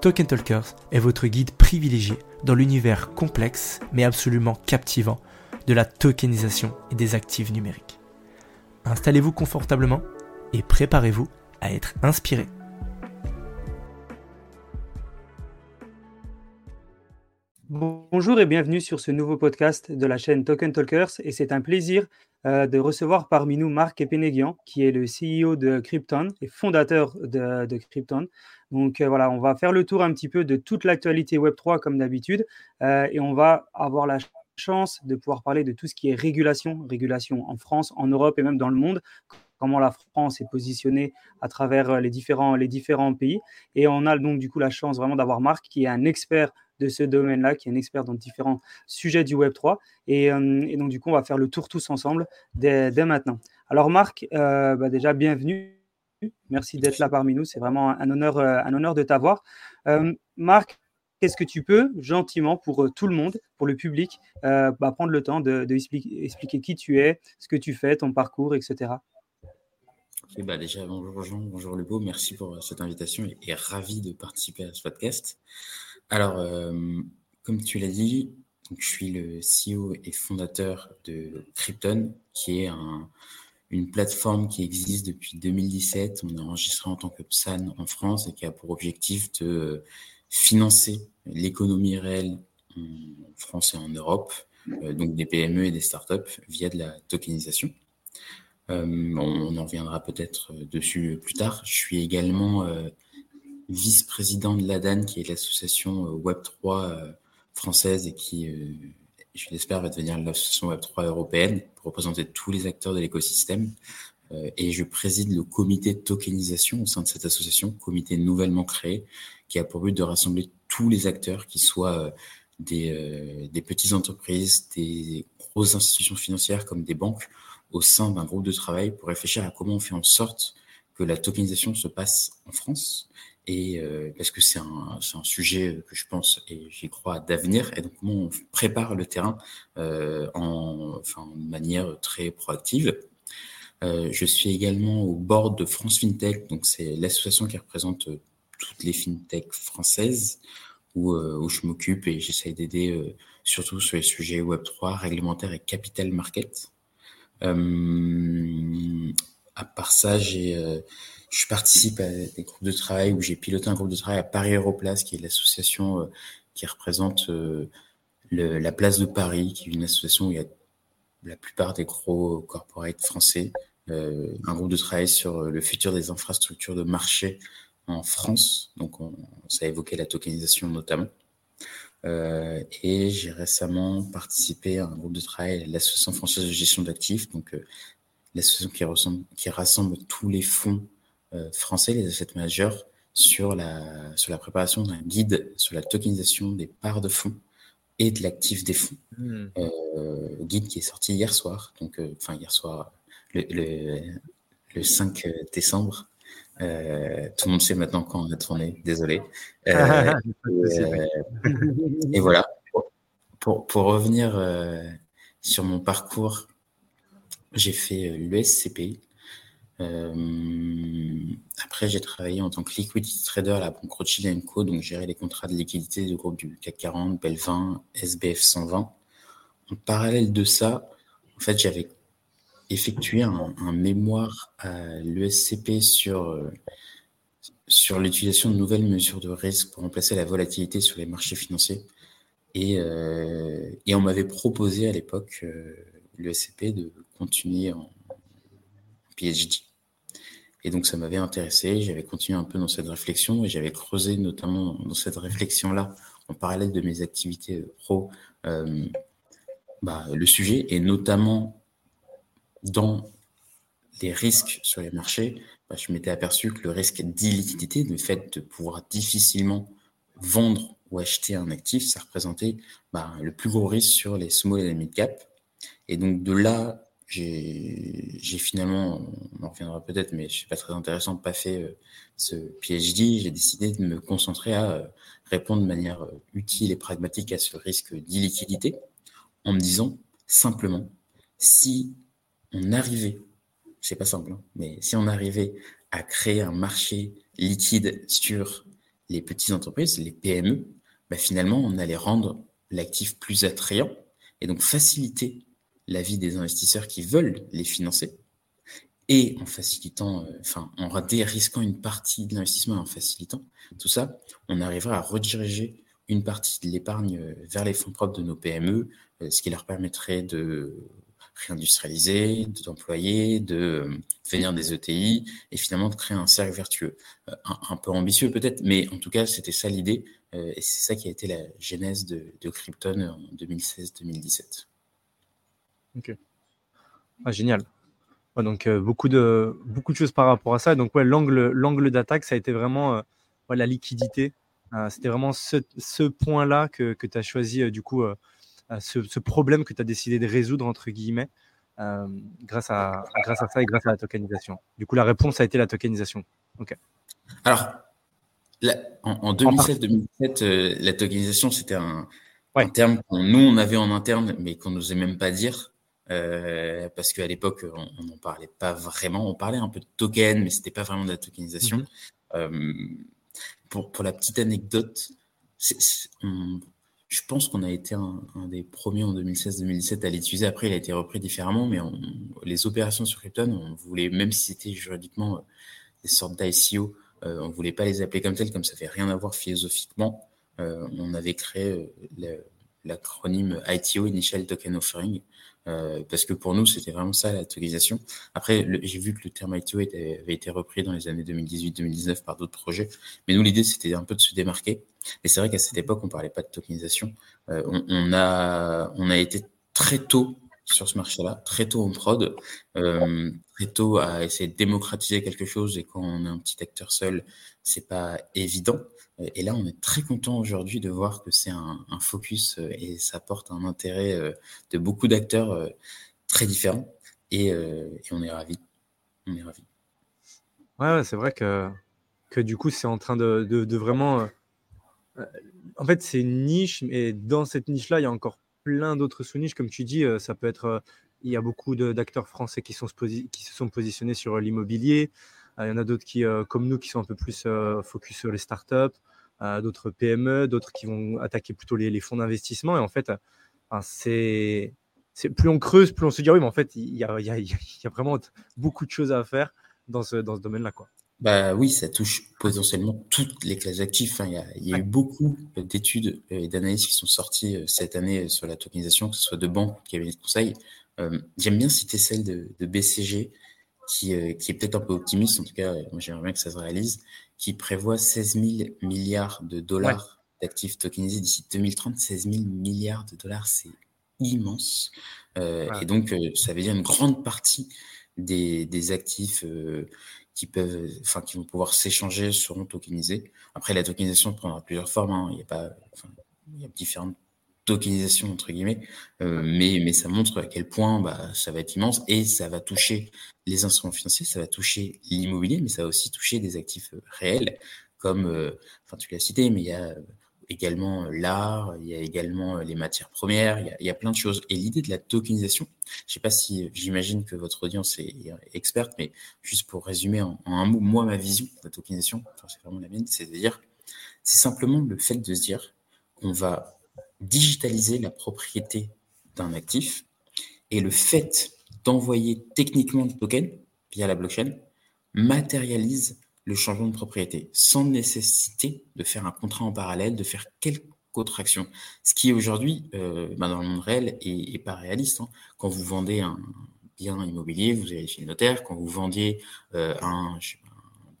Token Talkers est votre guide privilégié dans l'univers complexe mais absolument captivant de la tokenisation et des actifs numériques. Installez-vous confortablement et préparez-vous à être inspiré. Bonjour et bienvenue sur ce nouveau podcast de la chaîne Token Talkers et c'est un plaisir euh, de recevoir parmi nous Marc Epenegian qui est le CEO de Krypton et fondateur de Krypton. Donc euh, voilà, on va faire le tour un petit peu de toute l'actualité Web3 comme d'habitude euh, et on va avoir la chance de pouvoir parler de tout ce qui est régulation, régulation en France, en Europe et même dans le monde comment la France est positionnée à travers les différents, les différents pays. Et on a donc du coup la chance vraiment d'avoir Marc qui est un expert de ce domaine-là, qui est un expert dans différents sujets du Web3. Euh, et, donc, du coup, on va faire le tour tous ensemble dès, maintenant. Alors, Marc, euh, bah, déjà, bienvenue. Merci d'être là parmi nous. C'est vraiment un honneur, euh, un honneur de t'avoir. Marc, qu'est-ce que tu peux, gentiment, pour tout le monde, pour le public, bah, prendre le temps de, expliquer, qui tu es, ce que tu fais, ton parcours, etc. bah déjà, bonjour Jean, bonjour Lubo, merci pour cette invitation et, ravi de participer à ce podcast. Alors, euh, comme tu l'as dit, je suis le CEO et fondateur de Krypton, qui est une plateforme qui existe depuis 2017. On est enregistré en tant que PSAN en France et qui a pour objectif de financer l'économie réelle en France et en Europe, euh, donc des PME et des startups via de la tokenisation. Euh, on, en reviendra peut-être dessus plus tard. Je suis également vice-président de l'ADAN, qui est l'association euh, Web3 euh, française et qui, euh, je l'espère, va devenir l'association Web3 européenne pour représenter tous les acteurs de l'écosystème. Et je préside le comité de tokenisation au sein de cette association, comité nouvellement créé, qui a pour but de rassembler tous les acteurs, qui soient des, des petites entreprises, des grosses institutions financières comme des banques, au sein d'un groupe de travail pour réfléchir à comment on fait en sorte que la tokenisation se passe en France euh, parce que c'est un, sujet que je pense et j'y crois d'avenir et donc comment on prépare le terrain euh, en, de manière très proactive. Euh, je suis également au board de France FinTech, donc c'est l'association qui représente euh, toutes les FinTech françaises où, euh, où je m'occupe et j'essaye d'aider euh, surtout sur les sujets Web3, réglementaire et capital market. à part ça, j'ai je participe à des groupes de travail où j'ai piloté un groupe de travail à Paris Aéroplace, qui est l'association euh, qui représente euh, la place de Paris, qui est une association où il y a la plupart des gros corporates français. Euh, un groupe de travail sur le futur des infrastructures de marché en France. Donc, on, ça a évoqué la tokenisation notamment. Et j'ai récemment participé à un groupe de travail, l'Association française de gestion d'actifs, donc l'association qui, rassemble tous les fonds français, les asset managers, sur la, sur la préparation d'un guide sur la tokenisation des parts de fonds et de l'actif des fonds. Hmm. Euh, guide qui est sorti hier soir, donc euh, enfin hier soir, le, le, le 5 décembre. Euh, tout le monde sait maintenant quand on a tourné, désolé. Euh, et, et, voilà. Pour, pour revenir sur mon parcours, j'ai fait l'ESCP, euh, après, j'ai travaillé en tant que liquidity trader à la banque Rothschild Co. Donc, gérer les contrats de liquidité du groupe du CAC 40, BEL 20, SBF 120. En parallèle de ça, en fait, j'avais effectué un, mémoire à l'ESCP sur, euh, sur l'utilisation de nouvelles mesures de risque pour remplacer la volatilité sur les marchés financiers. Et, et on m'avait proposé à l'époque, le SCP, de continuer en PhD. Et donc ça m'avait intéressé, j'avais continué un peu dans cette réflexion et j'avais creusé notamment dans cette réflexion-là, en parallèle de mes activités pro, euh, bah, le sujet, et notamment dans les risques sur les marchés, bah, je m'étais aperçu que le risque d'illiquidité, le fait de pouvoir difficilement vendre ou acheter un actif, ça représentait bah, le plus gros risque sur les small et mid cap. Et donc de là, j'ai finalement, on en reviendra peut-être, mais je sais pas très intéressant, pas fait euh, ce PhD. J'ai décidé de me concentrer à euh, répondre de manière euh, utile et pragmatique à ce risque d'illiquidité, en me disant simplement, si on arrivait, c'est pas simple, hein, mais si on arrivait à créer un marché liquide sur les petites entreprises, les PME, bah finalement, on allait rendre l'actif plus attrayant et donc faciliter la vie des investisseurs qui veulent les financer et en facilitant, euh, enfin, en dérisquant une partie de l'investissement et en facilitant tout ça, on arrivera à rediriger une partie de l'épargne euh, vers les fonds propres de nos PME, euh, ce qui leur permettrait de réindustrialiser, d'employer, de devenir des ETI et finalement de créer un cercle vertueux. Un, peu ambitieux peut-être, mais en tout cas, c'était ça l'idée et c'est ça qui a été la genèse de, de Krypton en 2016-2017. Ok. Ah, génial. donc euh, beaucoup, de, beaucoup de choses par rapport à ça. Donc ouais, l'angle, d'attaque, ça a été vraiment euh, la liquidité. Euh, c'était vraiment ce, ce point-là que, que tu as choisi, du coup, ce, ce, problème que tu as décidé de résoudre, entre guillemets, grâce, à, grâce à ça et grâce à la tokenisation. Du coup, la réponse a été la tokenisation. Ok. Alors, en, 2016-2017, la tokenisation, c'était un, un terme que nous, on avait en interne, mais qu'on n'osait même pas dire. Euh, parce qu'à l'époque, on n'en parlait pas vraiment. On parlait un peu de token, mais c'était pas vraiment de la tokenisation. Mhm. Euh, pour, pour la petite anecdote, je pense qu'on a été un, des premiers en 2016-2017 à l'utiliser. Après, il a été repris différemment, mais on, les opérations sur Krypton, on voulait, même si c'était juridiquement euh, des sortes d'ICO, on voulait pas les appeler comme telles, comme ça fait rien à voir philosophiquement. on avait créé l'acronyme ITO, Initial Token Offering, euh, parce que pour nous, c'était vraiment ça la tokenisation. Après, j'ai vu que le terme ITO avait été repris dans les années 2018-2019 par d'autres projets, mais nous, l'idée, c'était un peu de se démarquer. Et c'est vrai qu'à cette époque, on parlait pas de tokenisation. Euh, on, a, on a été très tôt sur ce marché-là, très tôt en prod, euh, très tôt à essayer de démocratiser quelque chose. Et quand on est un petit acteur seul, c'est pas évident. Et là, on est très content aujourd'hui de voir que c'est un, focus euh, et ça porte un intérêt euh, de beaucoup d'acteurs euh, très différents. Et, on est ravis. On est ravis. Ouais, c'est vrai que, que du coup, c'est en train de, de, vraiment. en fait, c'est une niche, mais dans cette niche-là, il y a encore plein d'autres sous-niches. Comme tu dis, ça peut être. Il y a beaucoup d'acteurs français qui, sont, qui se sont positionnés sur l'immobilier. Il y en a d'autres qui, comme nous, qui sont un peu plus focus sur les startups d'autres PME, d'autres qui vont attaquer plutôt les, fonds d'investissement. Et en fait, c'est plus on creuse, plus on se dit, oui, mais en fait, il y a, y, a, y a, vraiment beaucoup de choses à faire dans ce, dans ce domaine-là. Quoi. Bah oui, ça touche potentiellement toutes les classes d'actifs. Il y a, eu beaucoup d'études et d'analyses qui sont sorties euh, cette année sur la tokenisation, que ce soit de banques cabinets de conseil. Euh, j'aime bien citer celle de, de BCG, qui, euh, qui est peut-être un peu optimiste, en tout cas, moi j'aimerais bien que ça se réalise, qui prévoit 16 000 milliards de dollars d'actifs tokenisés d'ici 2030. 16 000 milliards de dollars, c'est immense. Euh, et donc, euh, ça veut dire une grande partie des, des actifs euh, qui peuvent, enfin, qui vont pouvoir s'échanger seront tokenisés. Après, la tokenisation prendra plusieurs formes. Hein. Il y a pas, enfin, il y a différentes tokenisation entre guillemets, euh, mais, mais ça montre à quel point bah, ça va être immense et ça va toucher les instruments financiers, ça va toucher l'immobilier, mais ça va aussi toucher des actifs euh, réels comme, euh, enfin tu l'as cité, mais il y a également l'art, il y a également les matières premières, il y a, il y a plein de choses. Et l'idée de la tokenisation, je sais pas si j'imagine que votre audience est, experte, mais juste pour résumer en, en, un mot, moi ma vision de la tokenisation, enfin, c'est vraiment la mienne, c'est de dire, c'est simplement le fait de se dire qu'on va digitaliser la propriété d'un actif et le fait d'envoyer techniquement le token via la blockchain matérialise le changement de propriété sans nécessité de faire un contrat en parallèle, de faire qu'autre action. Ce qui aujourd'hui, euh, bah, dans le monde réel, est, pas réaliste. Hein. Quand vous vendez un bien immobilier, vous allez chez le notaire. Quand vous vendiez euh, un,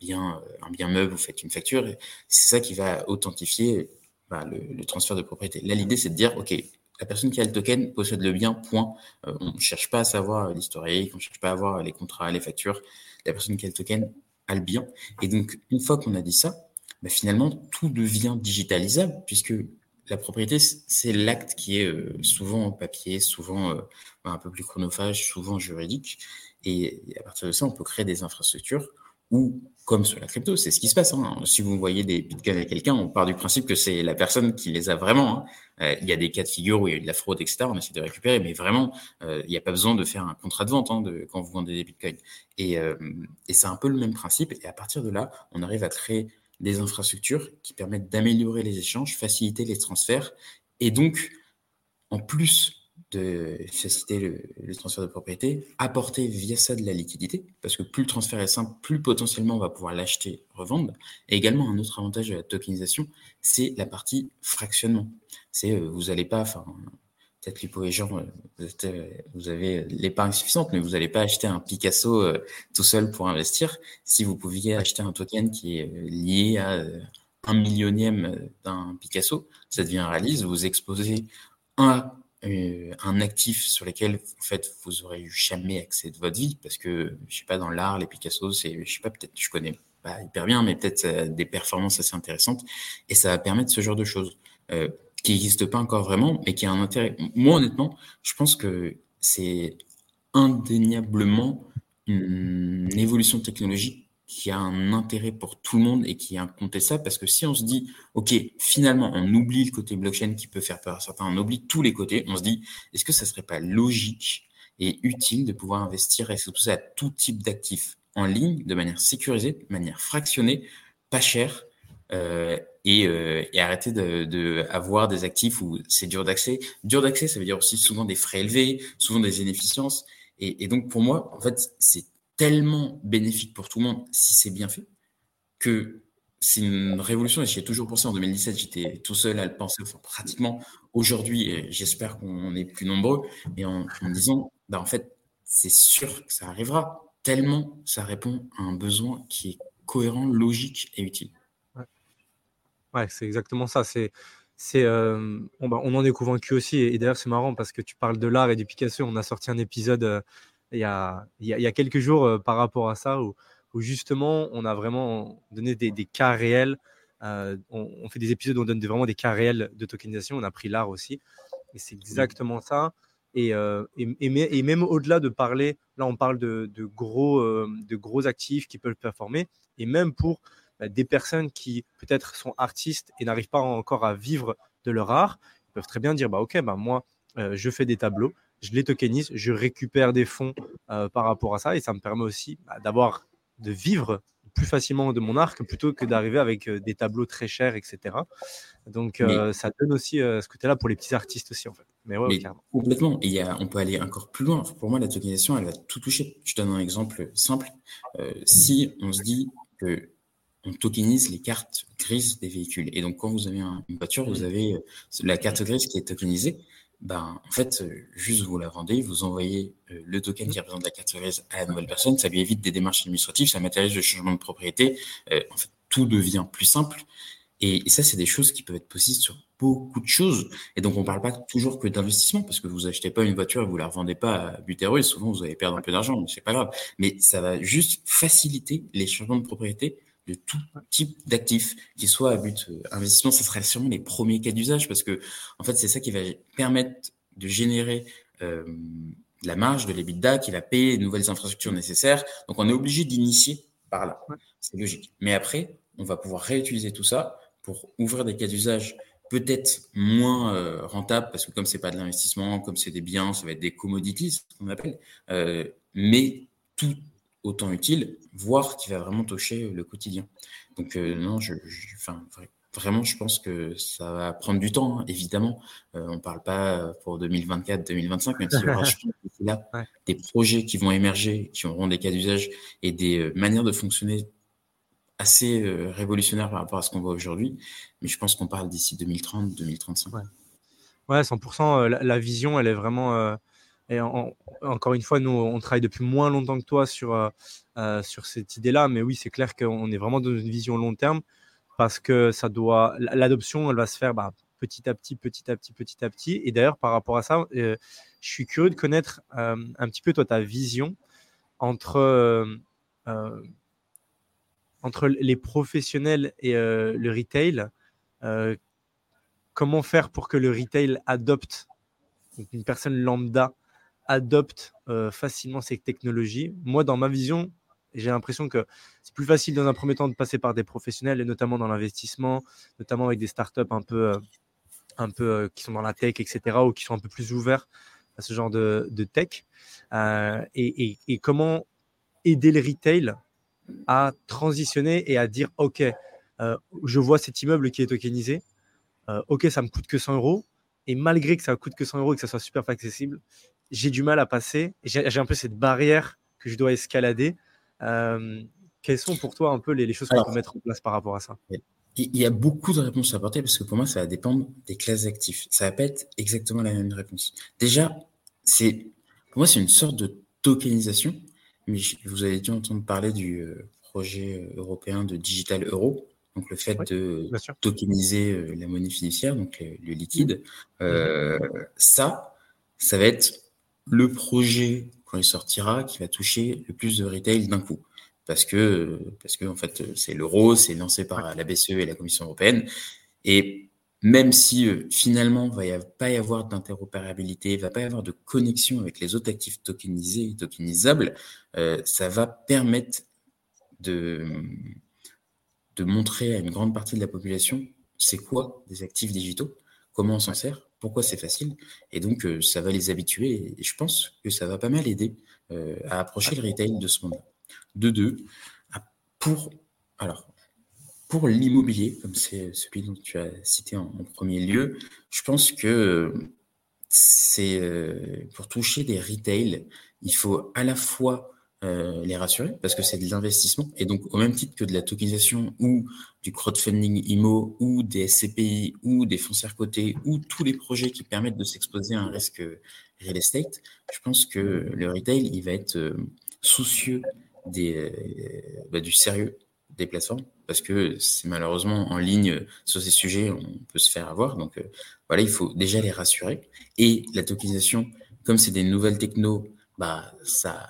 bien, euh, un bien meuble, vous faites une facture. C'est ça qui va authentifier le, transfert de propriété. Là, l'idée, c'est de dire, OK, la personne qui a le token possède le bien, point. on ne cherche pas à savoir l'historique, on ne cherche pas à voir les contrats, les factures. La personne qui a le token a le bien. Et donc, une fois qu'on a dit ça, bah, finalement, tout devient digitalisable, puisque la propriété, c'est l'acte qui est euh, souvent papier, souvent euh, un peu plus chronophage, souvent juridique. Et à partir de ça, on peut créer des infrastructures ou comme sur la crypto, c'est ce qui se passe. Hein. Si vous voyez des bitcoins avec quelqu'un, on part du principe que c'est la personne qui les a vraiment. Hein. Euh, il y a des cas de figure où il y a eu de la fraude, etc. On essaie de récupérer, mais vraiment, il n'y a pas besoin de faire un contrat de vente hein, de, quand vous vendez des bitcoins. Et, et c'est un peu le même principe. Et à partir de là, on arrive à créer des infrastructures qui permettent d'améliorer les échanges, faciliter les transferts et donc, en plus de faciliter le, transfert de propriété, apporter via ça de la liquidité, parce que plus le transfert est simple, plus potentiellement on va pouvoir l'acheter, revendre. Et également, un autre avantage de la tokenisation, c'est la partie fractionnement. C'est euh, vous n'allez pas, enfin, peut-être Lupo et Jean, vous, euh, vous avez l'épargne suffisante, mais vous n'allez pas acheter un Picasso euh, tout seul pour investir. Si vous pouviez acheter un token qui est euh, lié à un millionième d'un Picasso, ça devient réaliste. Vous exposez un, un actif sur lequel en fait vous aurez eu jamais accès de votre vie, parce que je sais pas dans l'art, les Picasso, c'est je sais pas peut-être je connais pas hyper bien, mais peut-être des performances assez intéressantes, et ça va permettre ce genre de choses qui n'existe pas encore vraiment, mais qui a un intérêt. Moi, honnêtement, je pense que c'est indéniablement une évolution technologique qui a un intérêt pour tout le monde et qui est incontestable parce que si on se dit, OK, finalement, on oublie le côté blockchain qui peut faire peur à certains, on oublie tous les côtés, on se dit, est-ce que ça serait pas logique et utile de pouvoir investir et s'exposer à tout type d'actifs en ligne de manière sécurisée, de manière fractionnée, pas chère, euh, et, euh, et, arrêter de, de, avoir des actifs où c'est dur d'accès? Dur d'accès, ça veut dire aussi souvent des frais élevés, souvent des inefficiences. Et donc pour moi, en fait, c'est tellement bénéfique pour tout le monde si c'est bien fait que c'est une révolution et j'y ai toujours pensé en 2017 j'étais tout seul à le penser enfin, pratiquement aujourd'hui j'espère qu'on est plus nombreux et en, disant bah en fait c'est sûr que ça arrivera tellement ça répond à un besoin qui est cohérent logique et utile Ouais, c'est exactement ça. C'est, c'est, euh, on, bah, on en est convaincu aussi. Et, d'ailleurs, c'est marrant parce que tu parles de l'art et du Picasso. On a sorti un épisode euh, il, y a, il, y a, quelques jours euh, par rapport à ça où, où, justement on a vraiment donné des, des cas réels. on, fait des épisodes où on donne vraiment des cas réels de tokenisation. On a pris l'art aussi. Et c'est exactement ça. Et, et, et, même au-delà de parler, là on parle de, de gros, de gros actifs qui peuvent performer. Et même pour bah, des personnes qui peut-être sont artistes et n'arrivent pas encore à vivre de leur art, ils peuvent très bien dire bah ok bah moi euh, je fais des tableaux, je les tokenise, je récupère des fonds euh, par rapport à ça et ça me permet aussi bah, d'avoir de vivre plus facilement de mon art plutôt que d'arriver avec euh, des tableaux très chers, etc. Donc ça donne aussi ce côté-là pour les petits artistes aussi en fait. Mais, ouais, complètement. Et y a, on peut aller encore plus loin. Pour moi, la tokenisation, elle va tout toucher. Je donne un exemple simple. si on se dit que on tokenise les cartes grises des véhicules. Et donc, quand vous avez une voiture, vous avez euh, la carte grise qui est tokenisée. Ben, en fait, euh, juste vous la vendez, vous envoyez euh, le token qui représente la carte grise à la nouvelle personne, ça lui évite des démarches administratives, ça matérialise le changement de propriété. en fait, tout devient plus simple. Et, ça, c'est des choses qui peuvent être possibles sur beaucoup de choses. Et donc, on ne parle pas toujours que d'investissement, parce que vous achetez pas une voiture et vous la revendez pas à but et souvent vous allez perdre un peu d'argent, mais c'est pas grave. Mais ça va juste faciliter les changements de propriété de tout type d'actifs, qui soit à but euh, investissement, ce serait sûrement les premiers cas d'usage parce que en fait c'est ça qui va permettre de générer euh, la marge de l'EBITDA qui va payer de nouvelles infrastructures nécessaires. Donc on est obligé d'initier par là, c'est logique. Mais après, on va pouvoir réutiliser tout ça pour ouvrir des cas d'usage peut-être moins euh, rentables parce que comme c'est pas de l'investissement, comme c'est des biens, ça va être des commodities, ce qu'on appelle, euh, mais tout autant utile, voire qui va vraiment toucher le quotidien. Donc euh, non, je, enfin, vraiment, je pense que ça va prendre du temps, hein, évidemment. Euh, on ne parle pas pour 2024-2025, même s'il y aura là des projets qui vont émerger, qui auront des cas d'usage et des euh, manières de fonctionner assez révolutionnaire par rapport à ce qu'on voit aujourd'hui, mais je pense qu'on parle d'ici 2030, 2035. Ouais, 100%. La, vision, elle est vraiment. Et encore une fois, nous, on travaille depuis moins longtemps que toi sur, sur cette idée-là, mais oui, c'est clair qu'on est vraiment dans une vision long terme parce que ça doit. L'adoption, elle va se faire bah, petit à petit, petit à petit, petit à petit. Et d'ailleurs, par rapport à ça, je suis curieux de connaître un petit peu toi ta vision entre entre les professionnels et euh, le retail, euh, comment faire pour que le retail adopte, une personne lambda adopte euh, facilement ces technologies Moi, dans ma vision, j'ai l'impression que c'est plus facile dans un premier temps de passer par des professionnels, et notamment dans l'investissement, notamment avec des startups un peu, un peu qui sont dans la tech, etc., ou qui sont un peu plus ouverts à ce genre de, tech. et, et, comment aider le retail à transitionner et à dire OK, euh, je vois cet immeuble qui est tokenisé, euh, OK, ça me coûte que 100 euros, et malgré que ça coûte que 100 euros et que ça soit super accessible, j'ai du mal à passer, j'ai un peu cette barrière que je dois escalader. Euh, quelles sont pour toi un peu les, choses qu'on peut mettre en place par rapport à ça? Il y a beaucoup de réponses à apporter parce que pour moi, ça va dépendre des classes d'actifs. Ça va pas être exactement la même réponse. Déjà, c'est pour moi, c'est une sorte de tokenisation mais vous avez dû entendre parler du euh, projet euh, européen de digital euro. Donc le fait de tokeniser euh, la monnaie fiduciaire, donc le, liquide, mmh. ça, ça va être le projet quand il sortira qui va toucher le plus de retail d'un coup. Parce que, parce que en fait, c'est l'euro, c'est lancé par la BCE et la Commission européenne. Et même si euh, finalement, il ne va pas y avoir d'interopérabilité, il ne va pas y avoir de connexion avec les autres actifs tokenisés et tokenisables, euh, ça va permettre de, de montrer à une grande partie de la population c'est quoi des actifs digitaux, comment on s'en sert, pourquoi c'est facile, et donc euh, ça va les habituer, et je pense que ça va pas mal aider à approcher le retail de ce monde-là. De deux, pour... Alors, pour l'immobilier, comme c'est celui dont tu as cité en, premier lieu, je pense que c'est euh, pour toucher des retails, il faut à la fois euh, les rassurer parce que c'est de l'investissement et donc au même titre que de la tokenisation ou du crowdfunding IMO ou des SCPI ou des foncières cotées ou tous les projets qui permettent de s'exposer à un risque real estate, je pense que le retail il va être euh, soucieux des, bah, du sérieux des plateformes parce que c'est malheureusement en ligne sur ces sujets, on peut se faire avoir. Donc euh, voilà, il faut déjà les rassurer. Et la tokenisation, comme c'est des nouvelles techno, bah ça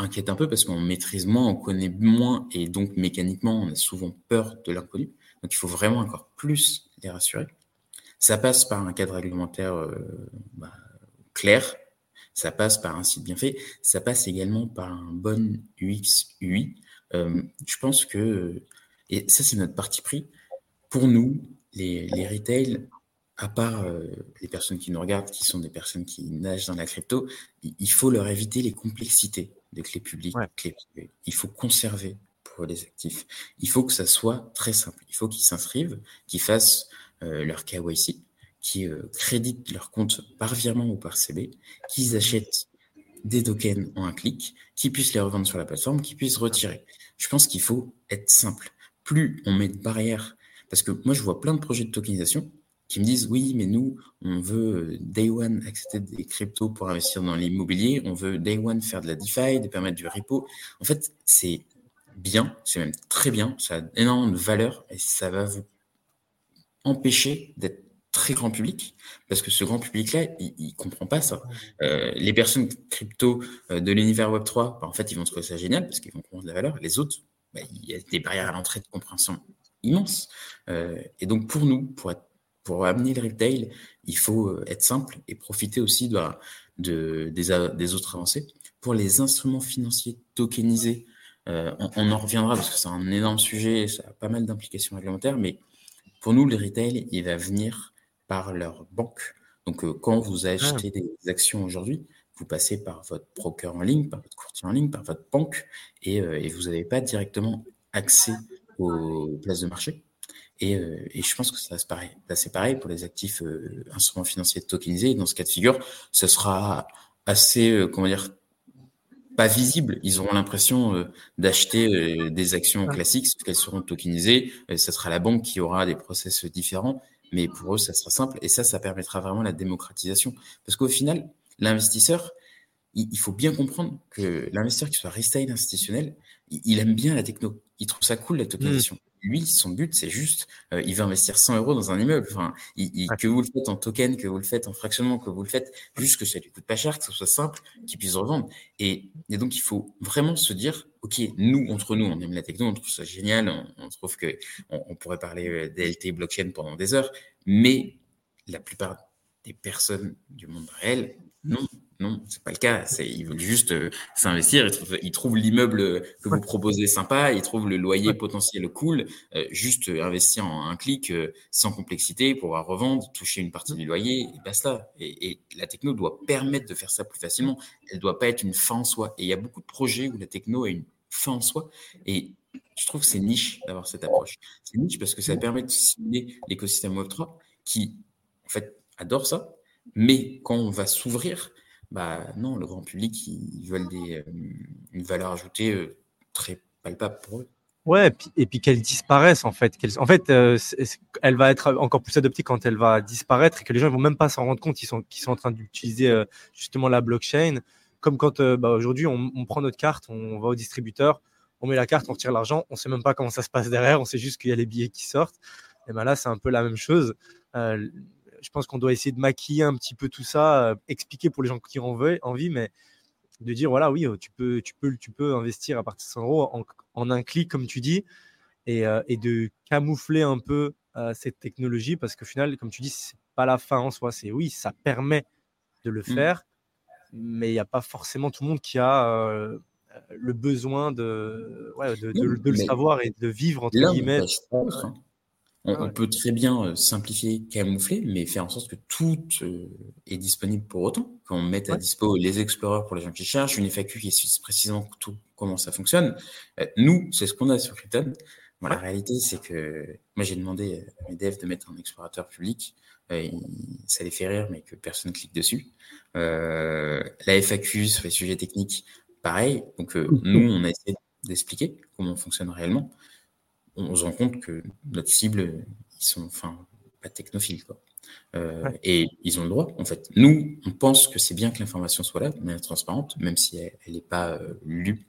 inquiète un peu parce qu'on maîtrise moins, on connaît moins et donc mécaniquement, on a souvent peur de l'inconnu. Donc il faut vraiment encore plus les rassurer. Ça passe par un cadre réglementaire euh, bah, clair, ça passe par un site bien fait, ça passe également par un bon UX UI. Euh, je pense que et ça, c'est notre parti pris. Pour nous, les, les retails, à part euh, les personnes qui nous regardent, qui sont des personnes qui nagent dans la crypto, il faut leur éviter les complexités de clés publiques, clés privées. Il faut conserver pour les actifs. Il faut que ça soit très simple. Il faut qu'ils s'inscrivent, qu'ils fassent euh, leur KYC, qu'ils euh, créditent leur compte par virement ou par CB, qu'ils achètent des tokens en un clic, qu'ils puissent les revendre sur la plateforme, qu'ils puissent retirer. Je pense qu'il faut être simple plus on met de barrières, parce que moi je vois plein de projets de tokenisation qui me disent oui, mais nous, on veut euh, day one accepter des cryptos pour investir dans l'immobilier, on veut day one faire de la DeFi, de permettre du repo. En fait, c'est bien, c'est même très bien, ça a énormément de valeur et ça va vous empêcher d'être très grand public, parce que ce grand public-là, il, ne comprend pas ça. Euh, les personnes crypto euh, de l'univers Web3, bah, en fait, ils vont trouver ça génial parce qu'ils vont comprendre la valeur. Les autres, bah, il y a des barrières à l'entrée de compréhension immenses. Euh, et donc pour nous, pour, être, pour amener le retail, il faut euh, être simple et profiter aussi de, de des, des, autres avancées. Pour les instruments financiers tokenisés, euh, on, en reviendra parce que c'est un énorme sujet, ça a pas mal d'implications réglementaires, mais pour nous, le retail, il va venir par leur banque. Donc quand vous achetez ah. des actions aujourd'hui, vous passez par votre broker en ligne, par votre courtier en ligne, par votre banque, et, euh, vous n'avez pas directement accès aux places de marché. Et, euh, je pense que ça c'est pareil. c'est pareil pour les actifs euh, instruments financiers tokenisés. Dans ce cas de figure, ce sera assez, comment dire, pas visibles. Ils auront l'impression euh, d'acheter euh, des actions classiques, sauf qu'elles seront tokenisées. Euh, ce sera la banque qui aura des process différents, mais pour eux, ça sera simple. Et ça, ça permettra vraiment la démocratisation. Parce qu'au final, l'investisseur, il, faut bien comprendre que l'investisseur qui soit retail institutionnel, il, aime bien la techno. Il trouve ça cool, la tokenisation. Mmh lui, son but, c'est juste, euh, il veut investir 100 euros dans un immeuble. Enfin, Que vous le faites en token, que vous le faites en fractionnement, que vous le faites juste que ça lui coûte pas cher, que ce soit simple, qu'il puisse revendre. Et, et, donc, il faut vraiment se dire, OK, nous, entre nous, on aime la techno, on trouve ça génial, on, trouve que on, pourrait parler euh, DLT blockchain pendant des heures, mais la plupart des personnes du monde réel, non, non, c'est pas le cas. Ils veulent juste euh, s'investir. Ils, trouvent, l'immeuble que vous proposez sympa. Ils trouvent le loyer potentiel cool. Euh, juste euh, investir en un clic sans complexité, pouvoir revendre, toucher une partie du loyer et basta. Et, et, la techno doit permettre de faire ça plus facilement. Elle doit pas être une fin en soi. Et il y a beaucoup de projets où la techno est une fin en soi. Et je trouve que c'est niche d'avoir cette approche. C'est niche parce que ça permet de simuler l'écosystème Web3 qui, en fait, adore ça. Mais quand on va s'ouvrir, bah non, le grand public, ils veulent euh, une valeur ajoutée euh, très palpable pour eux. Ouais, et puis, qu'elle disparaisse en fait. En fait, euh, elle va être encore plus adoptée quand elle va disparaître et que les gens ne vont même pas s'en rendre compte qu'ils sont, qu'ils sont en train d'utiliser justement la blockchain. Comme quand bah, aujourd'hui on, prend notre carte, on va au distributeur, on met la carte, on retire l'argent, on ne sait même pas comment ça se passe derrière, on sait juste qu'il y a les billets qui sortent. Et ben là, c'est un peu la même chose je pense qu'on doit essayer de maquiller un petit peu tout ça, euh, expliquer pour les gens qui en veulent envie, mais de dire voilà, oui, tu peux, tu peux, tu peux investir à partir de 100 euros en, un clic, comme tu dis, et, euh, et de camoufler un peu euh, cette technologie parce qu'au final, comme tu dis, c'est pas la fin en soi. C'est oui, ça permet de le mmh. faire, mais il n'y a pas forcément tout le monde qui a le besoin de, ouais, de, de, le savoir et de vivre entre guillemets. On, peut très bien euh, simplifier, camoufler, mais faire en sorte que tout euh, est disponible pour autant. Qu'on mette à dispo les explorers pour les gens qui cherchent, une FAQ qui explique précisément tout comment ça fonctionne. Euh, nous, c'est ce qu'on a sur Krypton. la réalité, c'est que moi, j'ai demandé à mes devs de mettre un explorateur public. ça les fait rire, mais que personne clique dessus. la FAQ sur les sujets techniques, pareil. Donc, nous, on a essayé d'expliquer comment on fonctionne réellement on se rend compte que notre cible, ils sont enfin pas technophiles. Quoi. Euh, et ils ont le droit, en fait. Nous, on pense que c'est bien que l'information soit là, mais transparente, même si elle n'est pas euh, lue,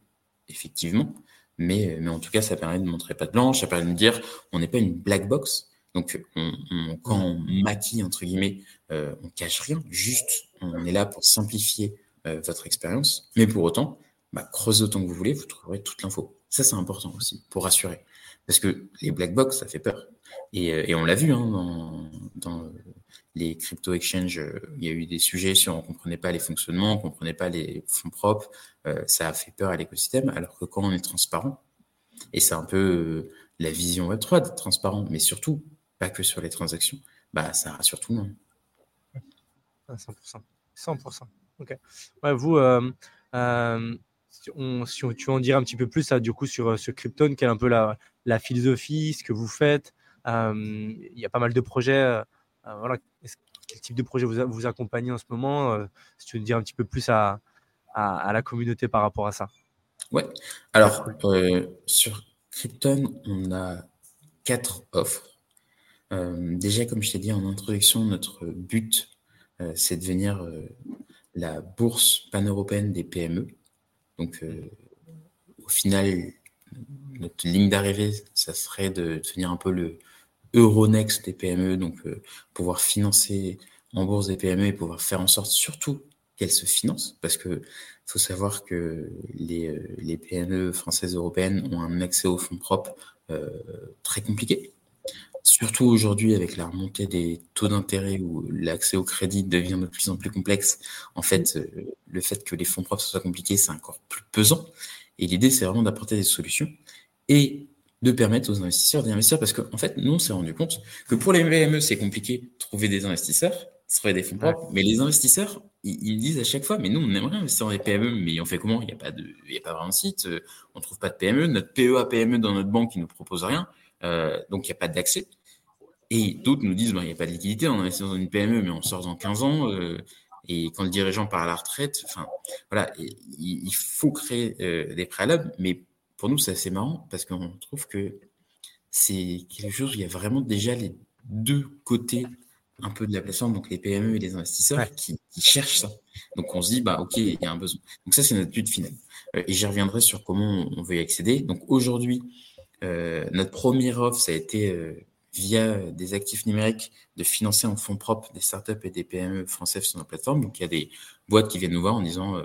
effectivement. Mais, mais en tout cas, ça permet de montrer pas de blanche, ça permet de dire on n'est pas une black box. Donc, on, quand on maquille, entre guillemets, euh, on cache rien, juste on est là pour simplifier votre expérience. Mais pour autant, bah, creusez autant que vous voulez, vous trouverez toute l'info. Ça, c'est important aussi, pour rassurer. Parce que les black box, ça fait peur. Et, euh, on l'a vu hein, dans, les crypto exchanges, euh, il y a eu des sujets sur on comprenait pas les fonctionnements, on comprenait pas les fonds propres, euh, ça a fait peur à l'écosystème, alors que quand on est transparent, et c'est un peu la vision Web3 d'être transparent, mais surtout pas que sur les transactions, bah ça rassure tout le monde. 100%. 100%. Ok. vous, si, tu veux en dire un petit peu plus du coup sur, ce Krypton, quelle est un peu la, la philosophie, ce que vous faites. Euh, il y a pas mal de projets. Euh, euh, voilà. Quel type de projet vous, vous accompagnez en ce moment Si tu veux dire un petit peu plus à, à, la communauté par rapport à ça? Ouais. Alors, sur Krypton, on a quatre offres. déjà, comme je t'ai dit en introduction, notre but, c'est de devenir la bourse pan-européenne des PME. Donc, au final, notre ligne d'arrivée, ça serait de devenir un peu le Euronext des PME, donc euh, pouvoir financer en bourse des PME et pouvoir faire en sorte surtout qu'elles se financent, parce que faut savoir que les, euh, PME françaises européennes ont un accès aux fonds propres euh, très compliqué. Surtout aujourd'hui avec la remontée des taux d'intérêt où l'accès au crédit devient de plus en plus complexe, en fait, le fait que les fonds propres soient compliqués, c'est encore plus pesant. Et l'idée, c'est vraiment d'apporter des solutions et de permettre aux investisseurs d'investir parce qu'en en fait, nous, on s'est rendu compte que pour les PME, c'est compliqué de trouver des investisseurs, trouver des fonds propres, mais les investisseurs, ils, disent à chaque fois, mais nous, on aimerait investir dans des PME, mais on fait comment? Il n'y a pas de, il y a pas vraiment de site, euh, on trouve pas de PME, notre PEA PME dans notre banque, ils nous propose rien, euh, donc il n'y a pas d'accès. Et d'autres nous disent, bah, il n'y a pas de liquidité, on investit dans une PME, mais on sort dans 15 ans, euh, Et quand le dirigeant part à la retraite, enfin, voilà, il, faut créer des préalables. Mais pour nous, c'est assez marrant parce qu'on trouve que c'est quelque chose où il y a vraiment déjà les deux côtés un peu de la plateforme, donc les PME et les investisseurs qui, cherchent ça. Donc on se dit, bah ok, il y a un besoin. Donc ça, c'est notre but final. Euh, et j'y reviendrai sur comment on veut y accéder. Donc aujourd'hui, euh, notre première offre, ça a été euh, via des actifs numériques de financer en fonds propres des startups et des PME françaises sur notre plateforme. Donc il y a des boîtes qui viennent nous voir en disant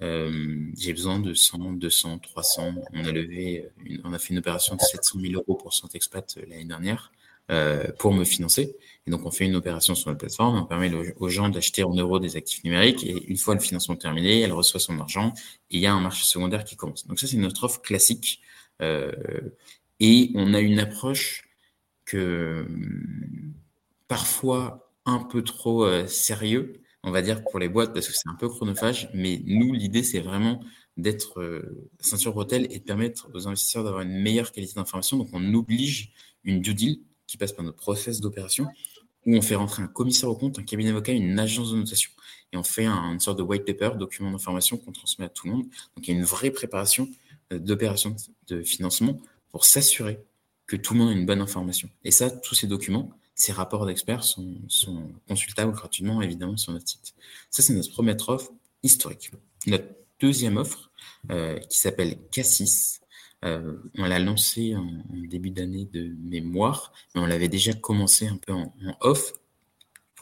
j'ai besoin de 100, 200, 300. On a levé, on a fait une opération de 700 000 euros pour Santexpat l'année dernière. Euh, pour me financer. Et donc, on fait une opération sur la plateforme, on permet aux gens d'acheter en euros des actifs numériques, et une fois le financement terminé, elle reçoit son argent, et il y a un marché secondaire qui commence. Donc ça, c'est notre offre classique. Euh, et on a une approche que parfois un peu trop euh, sérieux, on va dire, pour les boîtes, parce que c'est un peu chronophage, mais nous, l'idée, c'est vraiment d'être euh, ceinture bretelle et de permettre aux investisseurs d'avoir une meilleure qualité d'information. Donc, on oblige une due deal qui passe par notre process d'opération, où on fait rentrer un commissaire au compte, un cabinet avocat, une agence de notation. Et on fait une sorte de white paper, document d'information qu'on transmet à tout le monde. Donc il y a une vraie préparation euh, d'opération de financement pour s'assurer que tout le monde a une bonne information. Et ça, tous ces documents, ces rapports d'experts sont, consultables gratuitement, évidemment, sur notre site. Ça, c'est notre première offre historique. Notre deuxième offre, euh, qui s'appelle Cassis, euh, on l'a lancé en, début d'année de mémoire, mais on l'avait déjà commencé un peu en, off.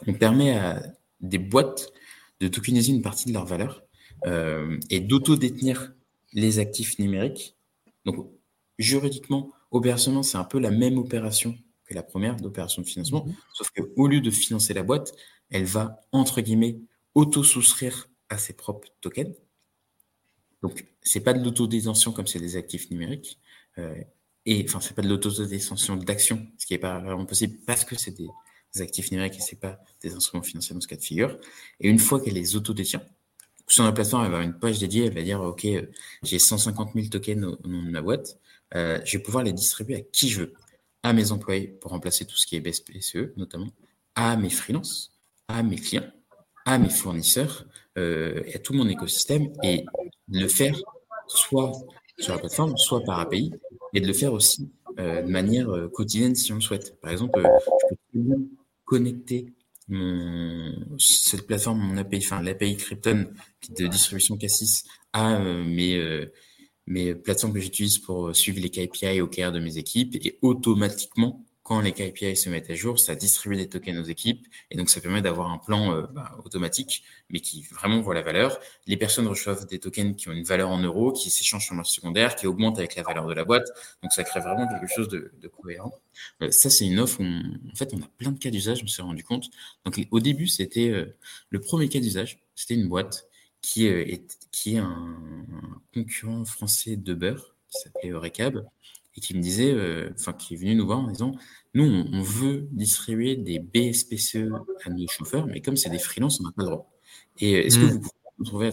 On permet à des boîtes de tokeniser une partie de leur valeur euh, et d'auto-détenir les actifs numériques. Donc, juridiquement, opérationnellement, c'est un peu la même opération que la première d'opération de financement, mhm. sauf qu'au lieu de financer la boîte, elle va, entre guillemets, auto-souscrire à ses propres tokens. Donc, c'est pas de l'autodétention comme c'est des actifs numériques. Euh, et enfin, c'est pas de l'autodétention d'action, ce qui n'est pas vraiment possible parce que c'est des, actifs numériques et c'est pas des instruments financiers dans ce cas de figure. Et une fois qu'elle les autodétient, sur la plateforme, elle va avoir une page dédiée, elle va dire, OK, euh, j'ai 150 000 tokens au, nom de ma boîte, euh, je vais pouvoir les distribuer à qui je veux, à mes employés pour remplacer tout ce qui est BSPCE notamment, à mes freelances, à mes clients, à mes fournisseurs, euh, et à tout mon écosystème, et le faire soit sur la plateforme, soit par API, et de le faire aussi euh, de manière euh, quotidienne si on le souhaite. Par exemple, je peux connecter cette plateforme, mon API, enfin l'API Krypton de distribution Cassis à mes, mes plateformes que j'utilise pour suivre les KPI au cœur de mes équipes et automatiquement quand les KPI se mettent à jour, ça distribue des tokens aux équipes et donc ça permet d'avoir un plan euh, bah, automatique, mais qui vraiment voit la valeur. Les personnes reçoivent des tokens qui ont une valeur en euros, qui s'échangent sur le marché secondaire, qui augmentent avec la valeur de la boîte. Donc ça crée vraiment quelque chose de, de cohérent. Euh, ça, c'est une offre où, en fait, on a plein de cas d'usage, je me suis rendu compte. Donc au début, c'était euh, le premier cas d'usage, c'était une boîte qui, est, qui est un, concurrent français de beurre, qui s'appelait Recab, et qui me disait, euh, enfin, qui est venu nous voir en disant, nous, on, veut distribuer des BSPCE à nos chauffeurs, mais comme c'est des freelances, on n'a pas le droit. Et euh, est-ce que hmm. vous pouvez nous, trouver,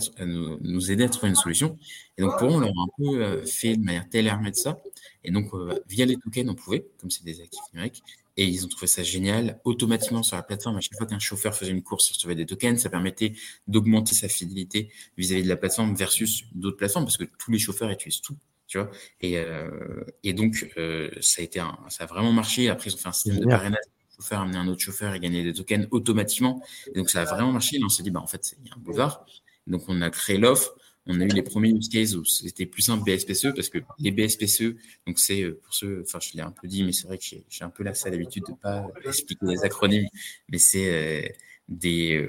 nous, aider à trouver une solution? Et donc, pour eux, on leur a un peu euh, fait de manière tailor de ça. Et donc, via les tokens, on pouvait, comme c'est des actifs numériques, et ils ont trouvé ça génial. Automatiquement sur la plateforme, à chaque fois qu'un chauffeur faisait une course, il recevait des tokens. Ça permettait d'augmenter sa fidélité vis-à-vis -vis de la plateforme versus d'autres plateformes, parce que tous les chauffeurs utilisent tout tu vois. Et, euh, et donc, euh, ça a été un, ça a vraiment marché. Après, ils ont fait un système de parrainage. Chauffeur amener un autre chauffeur et gagner des tokens automatiquement. Et donc, ça a vraiment marché. Et on s'est dit, bah, en fait, il y a un boulevard. Donc, on a créé l'offre. On a eu les premiers use cases où c'était plus simple BSPCE parce que les BSPCE, donc c'est euh, pour ceux, enfin, je l'ai un peu dit, mais c'est vrai que j'ai un peu la sale habitude de pas expliquer les acronymes, mais c'est des,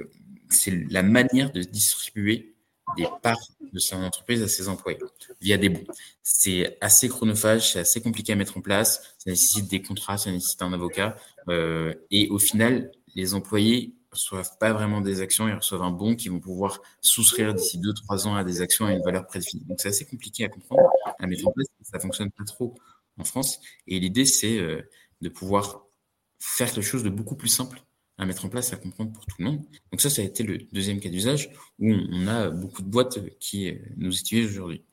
c'est la manière de distribuer des parts de son entreprise à ses employés via des bons. C'est assez chronophage, c'est assez compliqué à mettre en place, ça nécessite des contrats, ça nécessite un avocat. Euh, et au final, les employés reçoivent pas vraiment des actions, ils reçoivent un bon qui vont pouvoir souscrire d'ici 2-3 ans à des actions à une valeur prédéfinie. Donc c'est assez compliqué à comprendre, à mettre en place, ça fonctionne pas trop en France. Et l'idée, c'est euh, de pouvoir faire quelque chose de beaucoup plus simple à mettre en place, à comprendre pour tout le monde. Donc ça, ça a été le deuxième cas d'usage où on a beaucoup de boîtes qui nous utilisent aujourd'hui.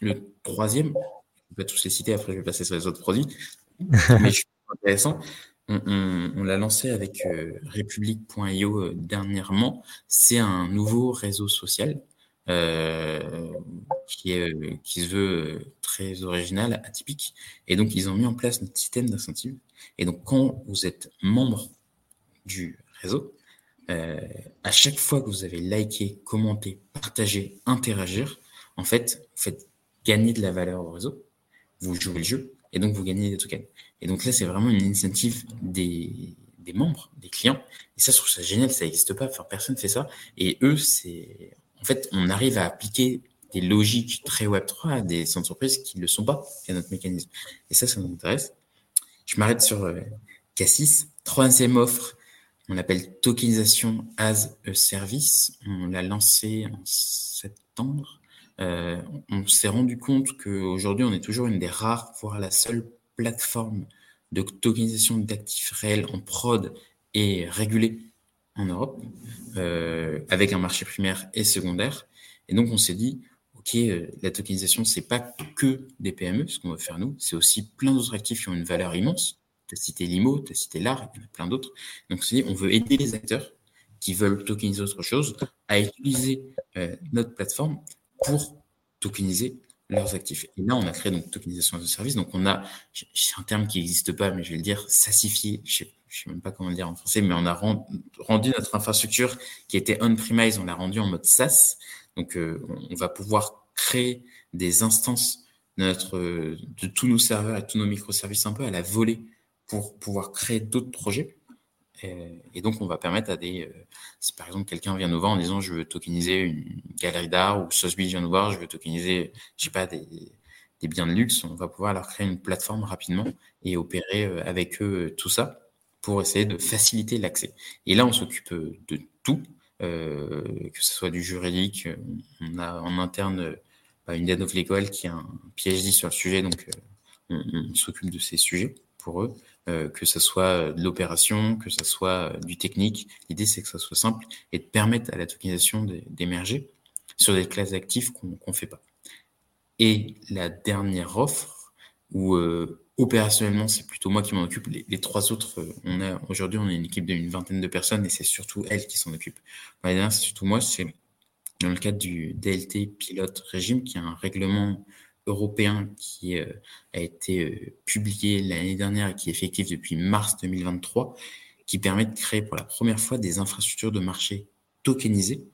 Le troisième, je vais pas tous les citer, après je vais passer sur les autres produits, mais je suis intéressant. On, l'a lancé avec euh, Republic.io euh, dernièrement. C'est un nouveau réseau social euh, qui, est, qui se veut très original, atypique. Et donc, ils ont mis en place notre système d'incentive. Et donc, quand vous êtes membre du réseau, à chaque fois que vous avez liké, commenté, partagé, interagir, en fait, vous faites gagner de la valeur au réseau. Vous jouez le jeu et donc vous gagnez des tokens. Et donc là, c'est vraiment une initiative des, des membres, des clients. Et ça, je trouve ça génial, ça n'existe pas. Enfin, personne ne fait ça. Et eux, c'est. En fait, on arrive à appliquer des logiques très Web3 à des entreprises qui ne le sont pas à notre mécanisme. Et ça, ça nous intéresse. Je m'arrête sur euh, Cassis. Troisième offre, on l'appelle tokenisation as a service. On l'a lancé en septembre. Euh, on s'est rendu compte qu'aujourd'hui, on est toujours une des rares, voire la seule plateforme de tokenisation d'actifs réels en prod et régulée en Europe, euh, avec un marché primaire et secondaire. Et donc, on s'est dit, OK, euh, la tokenisation, c'est pas que des PME, ce qu'on veut faire nous, c'est aussi plein d'autres actifs qui ont une valeur immense. Tu as cité l'IMO, tu as cité l'art, il y en a plein d'autres. Donc, on s'est dit, on veut aider les acteurs qui veulent tokeniser autre chose à utiliser notre plateforme pour tokeniser leurs actifs. Et là, on a créé donc tokenisation de service. Donc, on a, c'est un terme qui n'existe pas, mais je vais le dire, sassifié. Je ne sais, même pas comment le dire en français, mais on a rendu notre infrastructure qui était on-premise, on l'a rendu en mode SaaS. Donc, euh, on va pouvoir créer des instances de, notre, de tous nos serveurs et tous nos microservices un peu à la volée pour pouvoir créer d'autres projets. Et, donc, on va permettre à des. Euh, si par exemple quelqu'un vient nous voir en disant je veux tokeniser une galerie d'art ou Sotheby's vient nous voir, je veux tokeniser, je sais pas, des, biens de luxe, on va pouvoir leur créer une plateforme rapidement et opérer euh, avec eux euh, tout ça pour essayer de faciliter l'accès. Et là, on s'occupe de tout, que ce soit du juridique. On a en interne bah, une dead of l'école qui a un PhD sur le sujet, donc on s'occupe de ces sujets pour eux. Euh, que ce soit de l'opération, que ce soit du technique. L'idée, c'est que ça soit simple et de permettre à la tokenisation d'émerger sur des classes d'actifs qu'on ne fait pas. Et la dernière offre, où euh, opérationnellement, c'est plutôt moi qui m'en occupe. Les, trois autres, euh, on a une équipe d'une vingtaine de personnes et c'est surtout elles qui s'en occupent. La dernière, c'est surtout moi. C'est dans le cadre du DLT pilote régime, qui est un règlement européen qui euh, a été euh, publié l'année dernière et qui est effectif depuis mars 2023, qui permet de créer pour la première fois des infrastructures de marché tokenisées.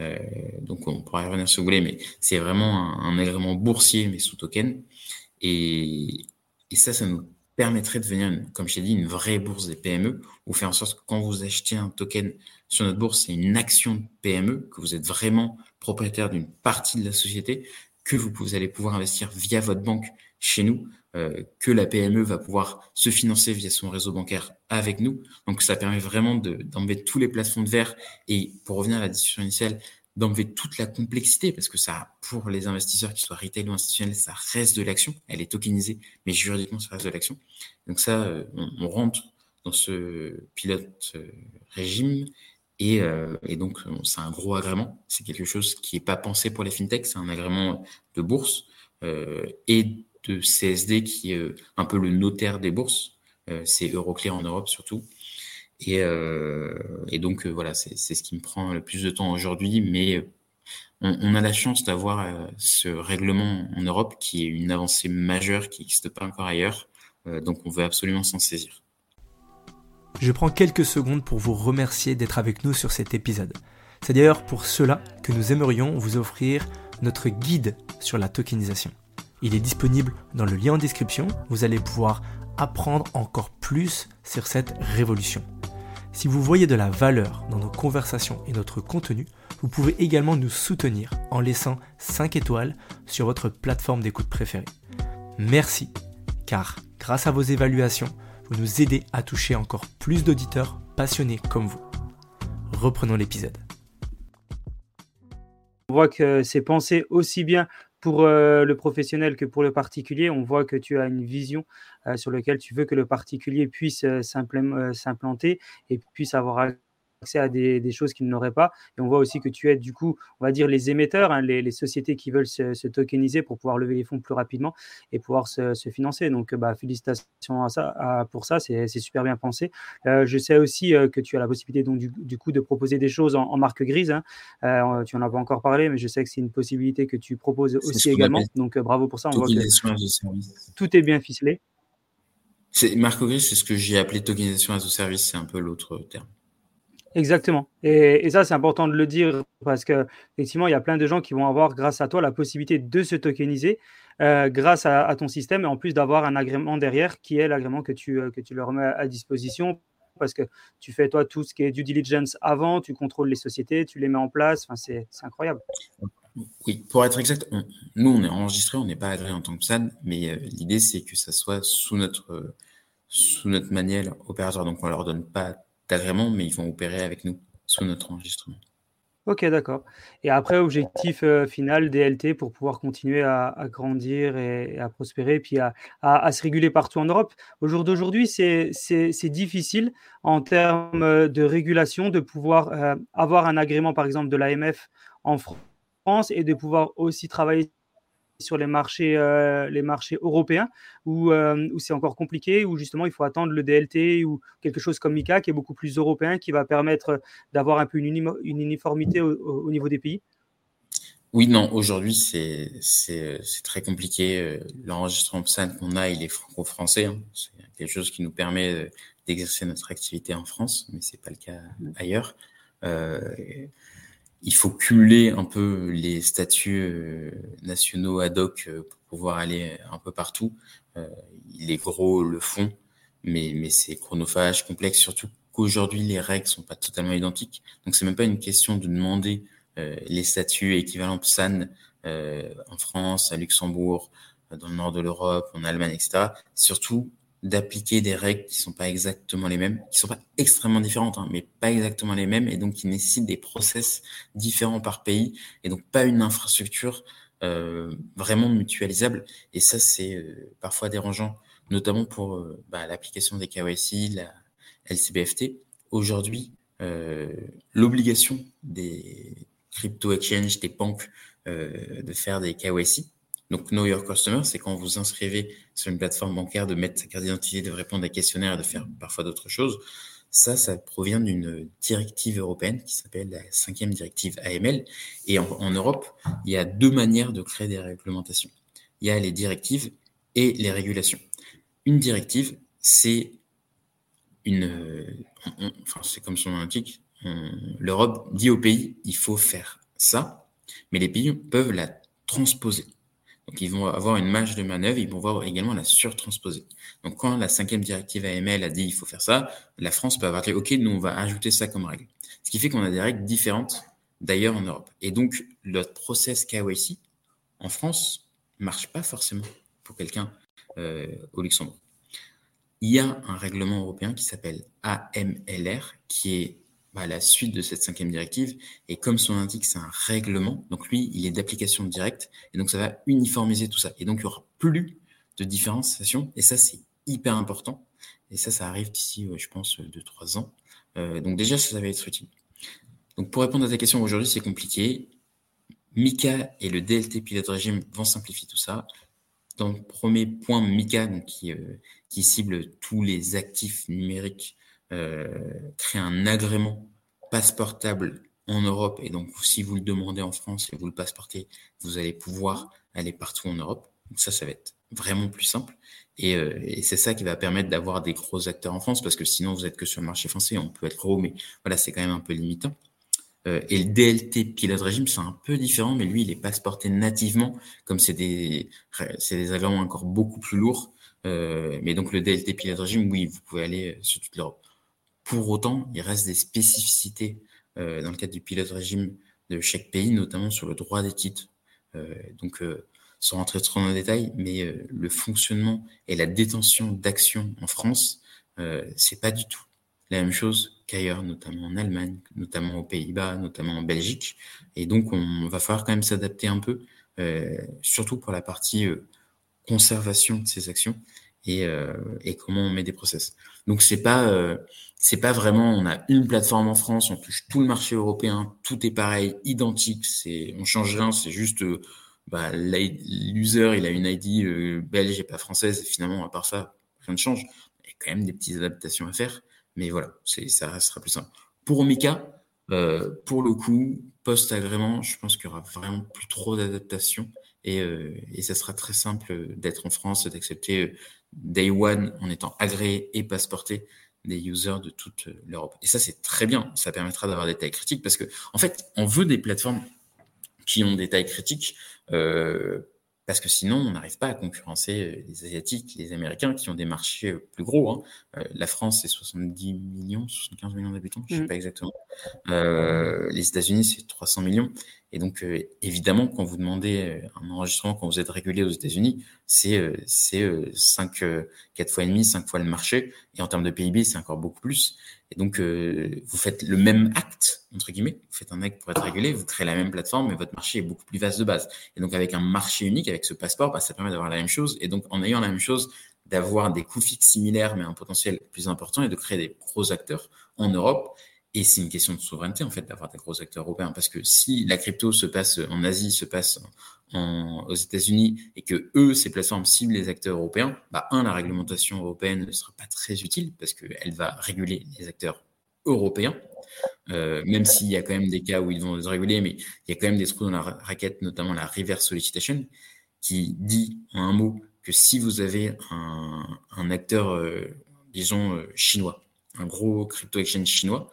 Euh, donc on pourra y revenir si vous voulez, mais c'est vraiment un, agrément boursier mais sous token. Et, ça, ça nous permettrait de devenir, comme je t'ai dit, une vraie bourse des PME, ou faire en sorte que quand vous achetez un token sur notre bourse, c'est une action PME, que vous êtes vraiment propriétaire d'une partie de la société, que vous, allez pouvoir investir via votre banque chez nous, euh, que la PME va pouvoir se financer via son réseau bancaire avec nous. Donc ça permet vraiment d'enlever tous les plafonds de verre et pour revenir à la discussion initiale, d'enlever toute la complexité parce que ça, pour les investisseurs qui soient retail ou institutionnels, ça reste de l'action. Elle est tokenisée, mais juridiquement, ça reste de l'action. Donc ça, euh, on, rentre dans ce pilote euh, régime et, euh, et, donc, c'est un gros agrément. C'est quelque chose qui n'est pas pensé pour les fintechs. C'est un agrément de bourse euh, et de CSD qui est euh, un peu le notaire des bourses. Euh, c'est Euroclear en Europe surtout. Et, euh, et donc, voilà, c'est ce qui me prend le plus de temps aujourd'hui. Mais on, on, a la chance d'avoir ce règlement en Europe qui est une avancée majeure qui n'existe pas encore ailleurs. donc, on veut absolument s'en saisir. Je prends quelques secondes pour vous remercier d'être avec nous sur cet épisode. C'est d'ailleurs pour cela que nous aimerions vous offrir notre guide sur la tokenisation. Il est disponible dans le lien en description, vous allez pouvoir apprendre encore plus sur cette révolution. Si vous voyez de la valeur dans nos conversations et notre contenu, vous pouvez également nous soutenir en laissant 5 étoiles sur votre plateforme d'écoute préférée. Merci, car grâce à vos évaluations, nous aidez à toucher encore plus d'auditeurs passionnés comme vous. Reprenons l'épisode. On voit que c'est pensé aussi bien pour euh, le professionnel que pour le particulier. On voit que tu as une vision euh, sur laquelle tu veux que le particulier puisse euh, s'implanter et puisse avoir accès à des, choses qu'ils n'auraient pas. Et on voit aussi que tu es du coup, on va dire, les émetteurs, hein, les, sociétés qui veulent se, tokeniser pour pouvoir lever les fonds plus rapidement et pouvoir se, financer. Donc, bah, félicitations à ça, pour ça, c'est super bien pensé. Euh, je sais aussi euh, que tu as la possibilité donc, du, coup de proposer des choses en, marque grise. Hein. Euh, tu en as pas encore parlé, mais je sais que c'est une possibilité que tu proposes aussi également. Donc, bravo pour ça. On voit que tout est bien ficelé. Marque grise, c'est ce que j'ai appelé tokenisation as a service, c'est un peu l'autre terme. Exactement. Et, ça, c'est important de le dire parce qu'effectivement, il y a plein de gens qui vont avoir, grâce à toi, la possibilité de se tokeniser euh, grâce à, ton système et en plus d'avoir un agrément derrière qui est l'agrément que tu, euh, que tu leur mets à disposition parce que tu fais, toi, tout ce qui est due diligence avant, tu contrôles les sociétés, tu les mets en place. Enfin, c'est incroyable. Oui, pour être exact, nous, on est enregistré, on n'est pas agréé en tant que SAD, mais euh, l'idée, c'est que ça soit sous notre, sous notre manuel opérateur. Donc, on leur donne pas d'agrément, mais ils vont opérer avec nous sous notre enregistrement. Ok, d'accord. Et après, objectif euh, final, DLT, pour pouvoir continuer à, grandir et, à prospérer, puis à, se réguler partout en Europe. Au jour d'aujourd'hui, c'est difficile en termes de régulation de pouvoir euh, avoir un agrément, par exemple, de l'AMF en France et de pouvoir aussi travailler sur les marchés, euh, les marchés européens euh, où, c'est encore compliqué, où justement il faut attendre le DLT ou quelque chose comme MICA qui est beaucoup plus européen, qui va permettre d'avoir un peu une, uniformité au, niveau des pays? Oui, non, aujourd'hui c'est très compliqué. Euh, l'enregistrement PSAN qu'on a, il est franco-français. Hein. C'est quelque chose qui nous permet d'exercer notre activité en France, mais c'est pas le cas mmh. ailleurs il faut cumuler un peu les statuts euh, nationaux ad hoc euh, pour pouvoir aller un peu partout. Euh, les gros le font, mais, mais c'est chronophage, complexe, surtout qu'aujourd'hui les règles sont pas totalement identiques. Donc c'est même pas une question de demander les statuts équivalents PSAN en France, à Luxembourg, dans le nord de l'Europe, en Allemagne, etc. Surtout d'appliquer des règles qui sont pas exactement les mêmes, qui sont pas extrêmement différentes, hein, mais pas exactement les mêmes, et donc qui nécessitent des process différents par pays, et donc pas une infrastructure euh, vraiment mutualisable. Et ça, c'est euh, parfois dérangeant, notamment pour euh, bah, l'application des KYC, la LCBFT. Aujourd'hui, euh, l'obligation des crypto exchange, des banques, de faire des KYC, donc, Know Your Customer, c'est quand vous inscrivez sur une plateforme bancaire de mettre sa carte d'identité, de répondre à des questionnaires et de faire parfois d'autres choses. Ça, ça provient d'une directive européenne qui s'appelle la cinquième directive AML. Et en, Europe, il y a deux manières de créer des réglementations. Il y a les directives et les régulations. Une directive, c'est une, enfin, c'est comme son nom l'indique, l'Europe dit au pays, il faut faire ça, mais les pays peuvent la transposer. Donc, ils vont avoir une marge de manœuvre, ils vont voir également la surtransposer. Donc, quand la cinquième directive AML a dit il faut faire ça, la France peut avoir dit OK, nous, on va ajouter ça comme règle. Ce qui fait qu'on a des règles différentes d'ailleurs en Europe. Et donc, le process KYC en France marche pas forcément pour quelqu'un euh, au Luxembourg. Il y a un règlement européen qui s'appelle AMLR, qui est à la suite de cette cinquième directive. Et comme son indique, c'est un règlement. Donc lui, il est d'application directe. Et donc ça va uniformiser tout ça. Et donc il n'y aura plus de différenciation. Et ça, c'est hyper important. Et ça, ça arrive d'ici, je pense, de trois ans. Euh, donc déjà, ça, va être utile. Donc pour répondre à ta question, aujourd'hui, c'est compliqué. Mika et le DLT Pilot Régime vont simplifier tout ça. Dans le premier point, Mika, donc, qui, euh, qui cible tous les actifs numériques créer un agrément passeportable en Europe. Et donc, si vous le demandez en France et vous le passeportez, vous allez pouvoir aller partout en Europe. Donc ça, ça va être vraiment plus simple. Et, euh, et c'est ça qui va permettre d'avoir des gros acteurs en France, parce que sinon, vous êtes que sur le marché français. On peut être gros, mais voilà, c'est quand même un peu limitant. Euh, et le DLT pilote régime, c'est un peu différent, mais lui, il est passeporté nativement, comme c'est des, c'est des agréments encore beaucoup plus lourds. Euh, mais donc, le DLT pilote régime, oui, vous pouvez aller sur toute l'Europe. Pour autant, il reste des spécificités euh, dans le cadre du pilote régime de chaque pays, notamment sur le droit des titres. Euh, donc, euh, sans rentrer trop dans les détails, mais euh, le fonctionnement et la détention d'actions en France, c'est pas du tout la même chose qu'ailleurs, notamment en Allemagne, notamment aux Pays-Bas, notamment en Belgique. Et donc, on va falloir quand même s'adapter un peu, surtout pour la partie conservation de ces actions. et, et comment on met des process. Donc c'est pas c'est pas vraiment on a une plateforme en France, on touche tout le marché européen, tout est pareil, identique, c'est on change rien, c'est juste bah, l'user il a une ID belge et pas française et finalement à part ça rien ne change. Il y a quand même des petites adaptations à faire, mais voilà, c'est ça restera plus simple. Pour Omika, euh, pour le coup, post-agrément, je pense qu'il y aura vraiment plus trop d'adaptation et, euh, et ça sera très simple d'être en France, d'accepter euh, Day One en étant agréé et passeporté des users de toute l'Europe. Et ça, c'est très bien. Ça permettra d'avoir des tailles critiques parce que, en fait, on veut des plateformes qui ont des tailles critiques euh, parce que sinon, on n'arrive pas à concurrencer euh, les Asiatiques, les Américains qui ont des marchés euh, plus gros. Hein. Euh, la France, c'est 70 millions, 75 millions d'habitants, je ne sais mmh. pas exactement. Euh, les États-Unis, c'est 300 millions. Et donc, euh, évidemment, quand vous demandez un enregistrement, quand vous êtes régulé aux États-Unis, c'est euh, c'est 5, 4 fois et demi, 5 fois le marché. Et en termes de PIB, c'est encore beaucoup plus. Et donc, vous faites le même acte, entre guillemets. Vous faites un acte pour être régulé, vous créez la même plateforme, mais votre marché est beaucoup plus vaste de base. Et donc, avec un marché unique, avec ce passeport, bah, ça permet d'avoir la même chose. Et donc, en ayant la même chose, d'avoir des coûts fixes similaires, mais un potentiel plus important, et de créer des gros acteurs en Europe et c'est une question de souveraineté, en fait, d'avoir des gros acteurs européens. Parce que si la crypto se passe en Asie, se passe aux États-Unis, et que eux, ces plateformes ciblent les acteurs européens, bah, un, la réglementation européenne ne sera pas très utile parce qu'elle va réguler les acteurs européens. Euh, même s'il y a quand même des cas où ils vont les réguler, mais il y a quand même des trous dans la raquette, notamment la reverse solicitation, qui dit en un mot que si vous avez un, un acteur, euh, disons, euh, chinois, un gros crypto exchange chinois,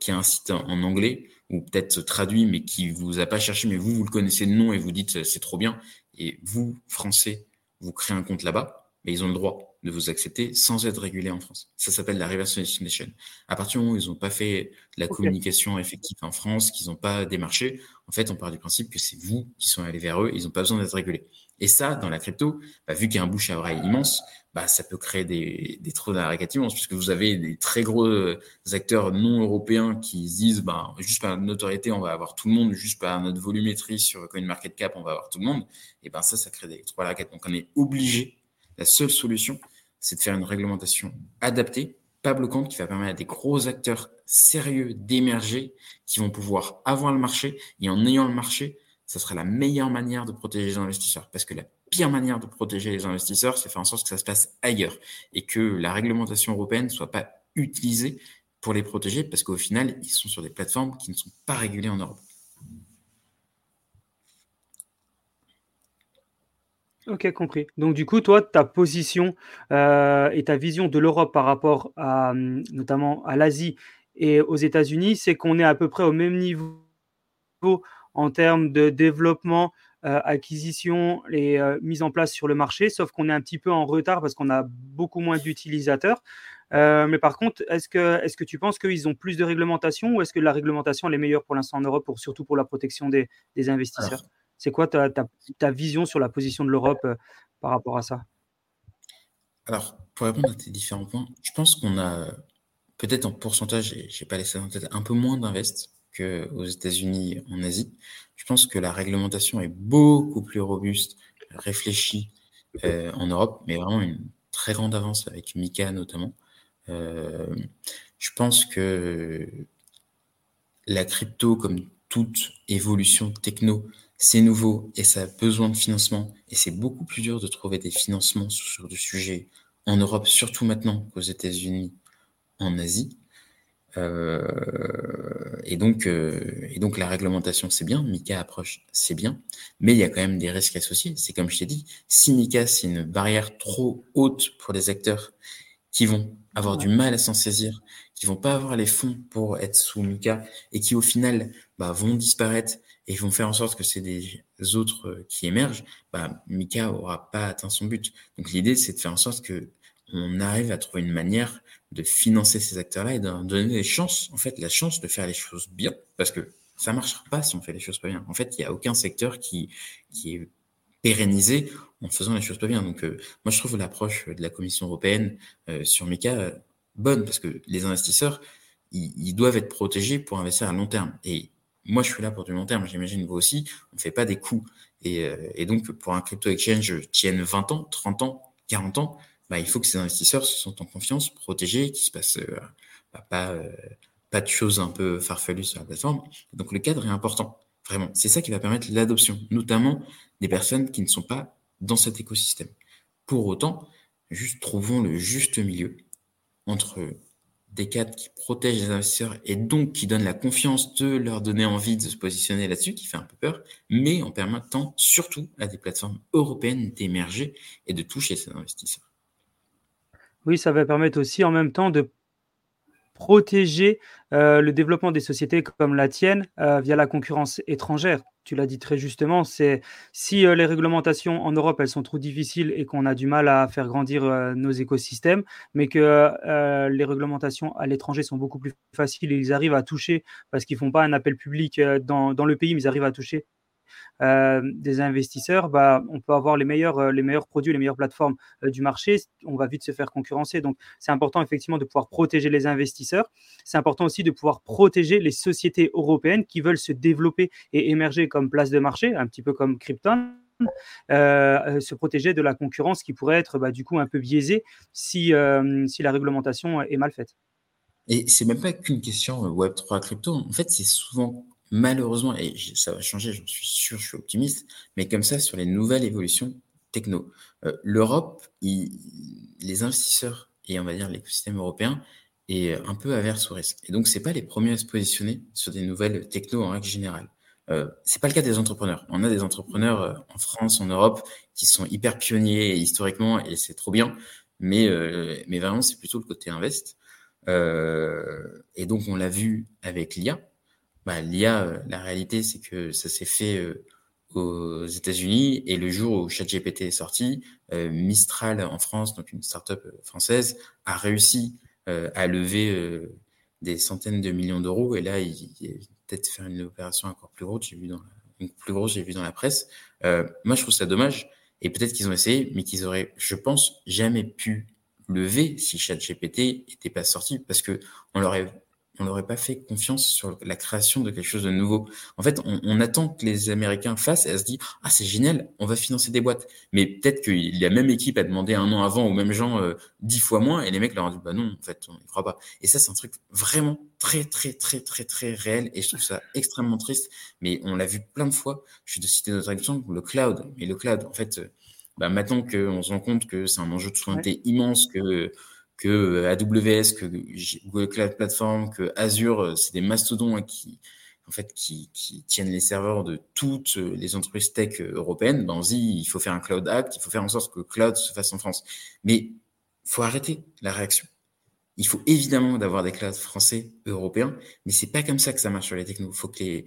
qui a un site en, anglais ou peut-être traduit mais qui vous a pas cherché mais vous vous le connaissez de nom et vous dites c'est trop bien. Et vous français vous créez un compte là-bas mais ils ont le droit de vous accepter sans être régulé en France. Ça s'appelle la reverse solicitation. À partir du moment où ils n'ont pas fait la communication effective en France, qu'ils n'ont pas démarché, en fait, on part du principe que c'est vous qui sont allés vers eux, ils n'ont pas besoin d'être régulés. Et ça, dans la crypto, bah, vu qu'il y a un bouche à oreille immense, bah, ça peut créer des, des trous dans immenses, puisque vous avez des très gros euh, acteurs non européens qui se disent, bah, juste par notre notoriété, on va avoir tout le monde, juste par notre volumétrie sur CoinMarketCap, on va avoir tout le monde. Et ben ça, ça crée des trous à. Donc on est obligé, la seule solution, c'est de faire une réglementation adaptée, pas bloquante, qui va permettre à des gros acteurs sérieux d'émerger, qui vont pouvoir avoir le marché, et en ayant le marché, ça sera la meilleure manière de protéger les investisseurs. Parce que la pire manière de protéger les investisseurs, c'est faire en sorte que ça se passe ailleurs et que la réglementation européenne ne soit pas utilisée pour les protéger parce qu'au final, ils sont sur des plateformes qui ne sont pas régulées en Europe. Ok, compris. Donc du coup, toi, ta position euh, et ta vision de l'Europe par rapport à notamment à l'Asie et aux États-Unis, c'est qu'on est à peu près au même niveau en termes de développement, euh, acquisition et euh, mise en place sur le marché, sauf qu'on est un petit peu en retard parce qu'on a beaucoup moins d'utilisateurs. Mais par contre, est-ce que, est que tu penses qu'ils ont plus de réglementation ou est-ce que la réglementation est meilleure pour l'instant en Europe, surtout pour la protection des, investisseurs? C'est quoi ta, vision sur la position de l'Europe par rapport à ça? Alors, pour répondre à tes différents points, je pense qu'on a peut-être en pourcentage, je n'ai pas laissé en tête, un peu moins d'invest qu'aux États-Unis, en Asie. Je pense que la réglementation est beaucoup plus robuste, réfléchie euh, en Europe, mais vraiment une très grande avance avec Mika notamment. Euh, je pense que la crypto, comme toute évolution techno, c'est nouveau et ça a besoin de financement. Et c'est beaucoup plus dur de trouver des financements sur du sujet en Europe, surtout maintenant qu'aux États-Unis, en Asie. Euh, et donc, euh, et donc la réglementation c'est bien, Mika approche c'est bien, mais il y a quand même des risques associés. C'est comme je t'ai dit, si Mika c'est une barrière trop haute pour les acteurs qui vont avoir du mal à s'en saisir, qui vont pas avoir les fonds pour être sous Mika et qui au final bah, vont disparaître et vont faire en sorte que c'est des autres euh, qui émergent, bah, Mika aura pas atteint son but. Donc l'idée c'est de faire en sorte que on arrive à trouver une manière de financer ces acteurs-là et de donner des chances, en fait, la chance de faire les choses bien, parce que ça marchera pas si on fait les choses pas bien. En fait, il n'y a aucun secteur qui, qui est pérennisé en faisant les choses pas bien. Donc, euh, moi, je trouve l'approche de la Commission européenne euh, sur MICA euh, bonne, parce que les investisseurs, ils, doivent être protégés pour investir à long terme. Et moi, je suis là pour du long terme, j'imagine vous aussi, on ne fait pas des coups. Et, et donc, pour un crypto exchange tienne 20 ans, 30 ans, 40 ans, bah, il faut que ces investisseurs se sentent en confiance, protégés, qu'il se passe bah, pas, pas de choses un peu farfelues sur la plateforme. Donc le cadre est important, vraiment. C'est ça qui va permettre l'adoption, notamment des personnes qui ne sont pas dans cet écosystème. Pour autant, juste trouvons le juste milieu entre des cadres qui protègent les investisseurs et donc qui donnent la confiance de leur donner envie de se positionner là-dessus, qui fait un peu peur, mais en permettant surtout à des plateformes européennes d'émerger et de toucher ces investisseurs. Oui, ça va permettre aussi en même temps de protéger euh, le développement des sociétés comme la tienne euh, via la concurrence étrangère. Tu l'as dit très justement, c'est si euh, les réglementations en Europe elles sont trop difficiles et qu'on a du mal à faire grandir nos écosystèmes, mais que les réglementations à l'étranger sont beaucoup plus faciles et ils arrivent à toucher parce qu'ils font pas un appel public dans le pays, mais ils arrivent à toucher euh, des investisseurs, bah, on peut avoir les meilleurs, euh, les meilleurs produits, les meilleures plateformes euh, du marché. On va vite se faire concurrencer. Donc, c'est important effectivement de pouvoir protéger les investisseurs. C'est important aussi de pouvoir protéger les sociétés européennes qui veulent se développer et émerger comme place de marché, un petit peu comme Krypton. se protéger de la concurrence qui pourrait être bah, du coup un peu biaisée si, si la réglementation est mal faite. Et c'est même pas qu'une question Web3 crypto. En fait, c'est souvent malheureusement, et ça va changer, j'en suis sûr, je suis optimiste, mais comme ça, sur les nouvelles évolutions techno, euh, l'Europe, les investisseurs et on va dire l'écosystème européen est un peu averse au risque. Et donc, c'est pas les premiers à se positionner sur des nouvelles techno en règle générale. Euh, c'est pas le cas des entrepreneurs. On a des entrepreneurs euh, en France, en Europe, qui sont hyper pionniers historiquement, et c'est trop bien. Mais, euh, mais vraiment, c'est plutôt le côté invest. et donc, on l'a vu avec l'IA bah, l'IA, euh, la réalité, c'est que ça s'est fait euh, aux États-Unis et le jour où ChatGPT est sorti, euh, Mistral en France, donc une startup française, a réussi à lever des centaines de millions d'euros et là, il, il peut-être faire une opération encore plus grosse. J'ai vu dans une plus grosse, j'ai vu dans la presse. moi, je trouve ça dommage et peut-être qu'ils ont essayé, mais qu'ils auraient, je pense, jamais pu lever si ChatGPT était pas sorti parce que on leur on n'aurait pas fait confiance sur la création de quelque chose de nouveau. En fait, on, attend que les Américains fassent et elle se dit ah c'est génial, on va financer des boîtes. Mais peut-être que la même équipe a demandé un an avant aux mêmes gens euh, dix fois moins et les mecs leur ont dit bah non en fait on n'y croit pas. Et ça c'est un truc vraiment très très très très très réel et je trouve ça extrêmement triste. Mais on l'a vu plein de fois. Je vais te citer notre exemple le cloud. Mais le cloud en fait, euh, bah, maintenant qu'on se rend compte que c'est un enjeu de souveraineté immense que que euh, AWS, que Google Cloud Platform, que Azure, euh, c'est des mastodons hein, qui, en fait, qui, qui, tiennent les serveurs de toutes euh, les entreprises tech européennes. Ben, on dit, il faut faire un Cloud Act, il faut faire en sorte que le cloud se fasse en France. Mais faut arrêter la réaction. Il faut évidemment d'avoir des clouds français, européens, mais c'est pas comme ça que ça marche sur les technos. Faut que les,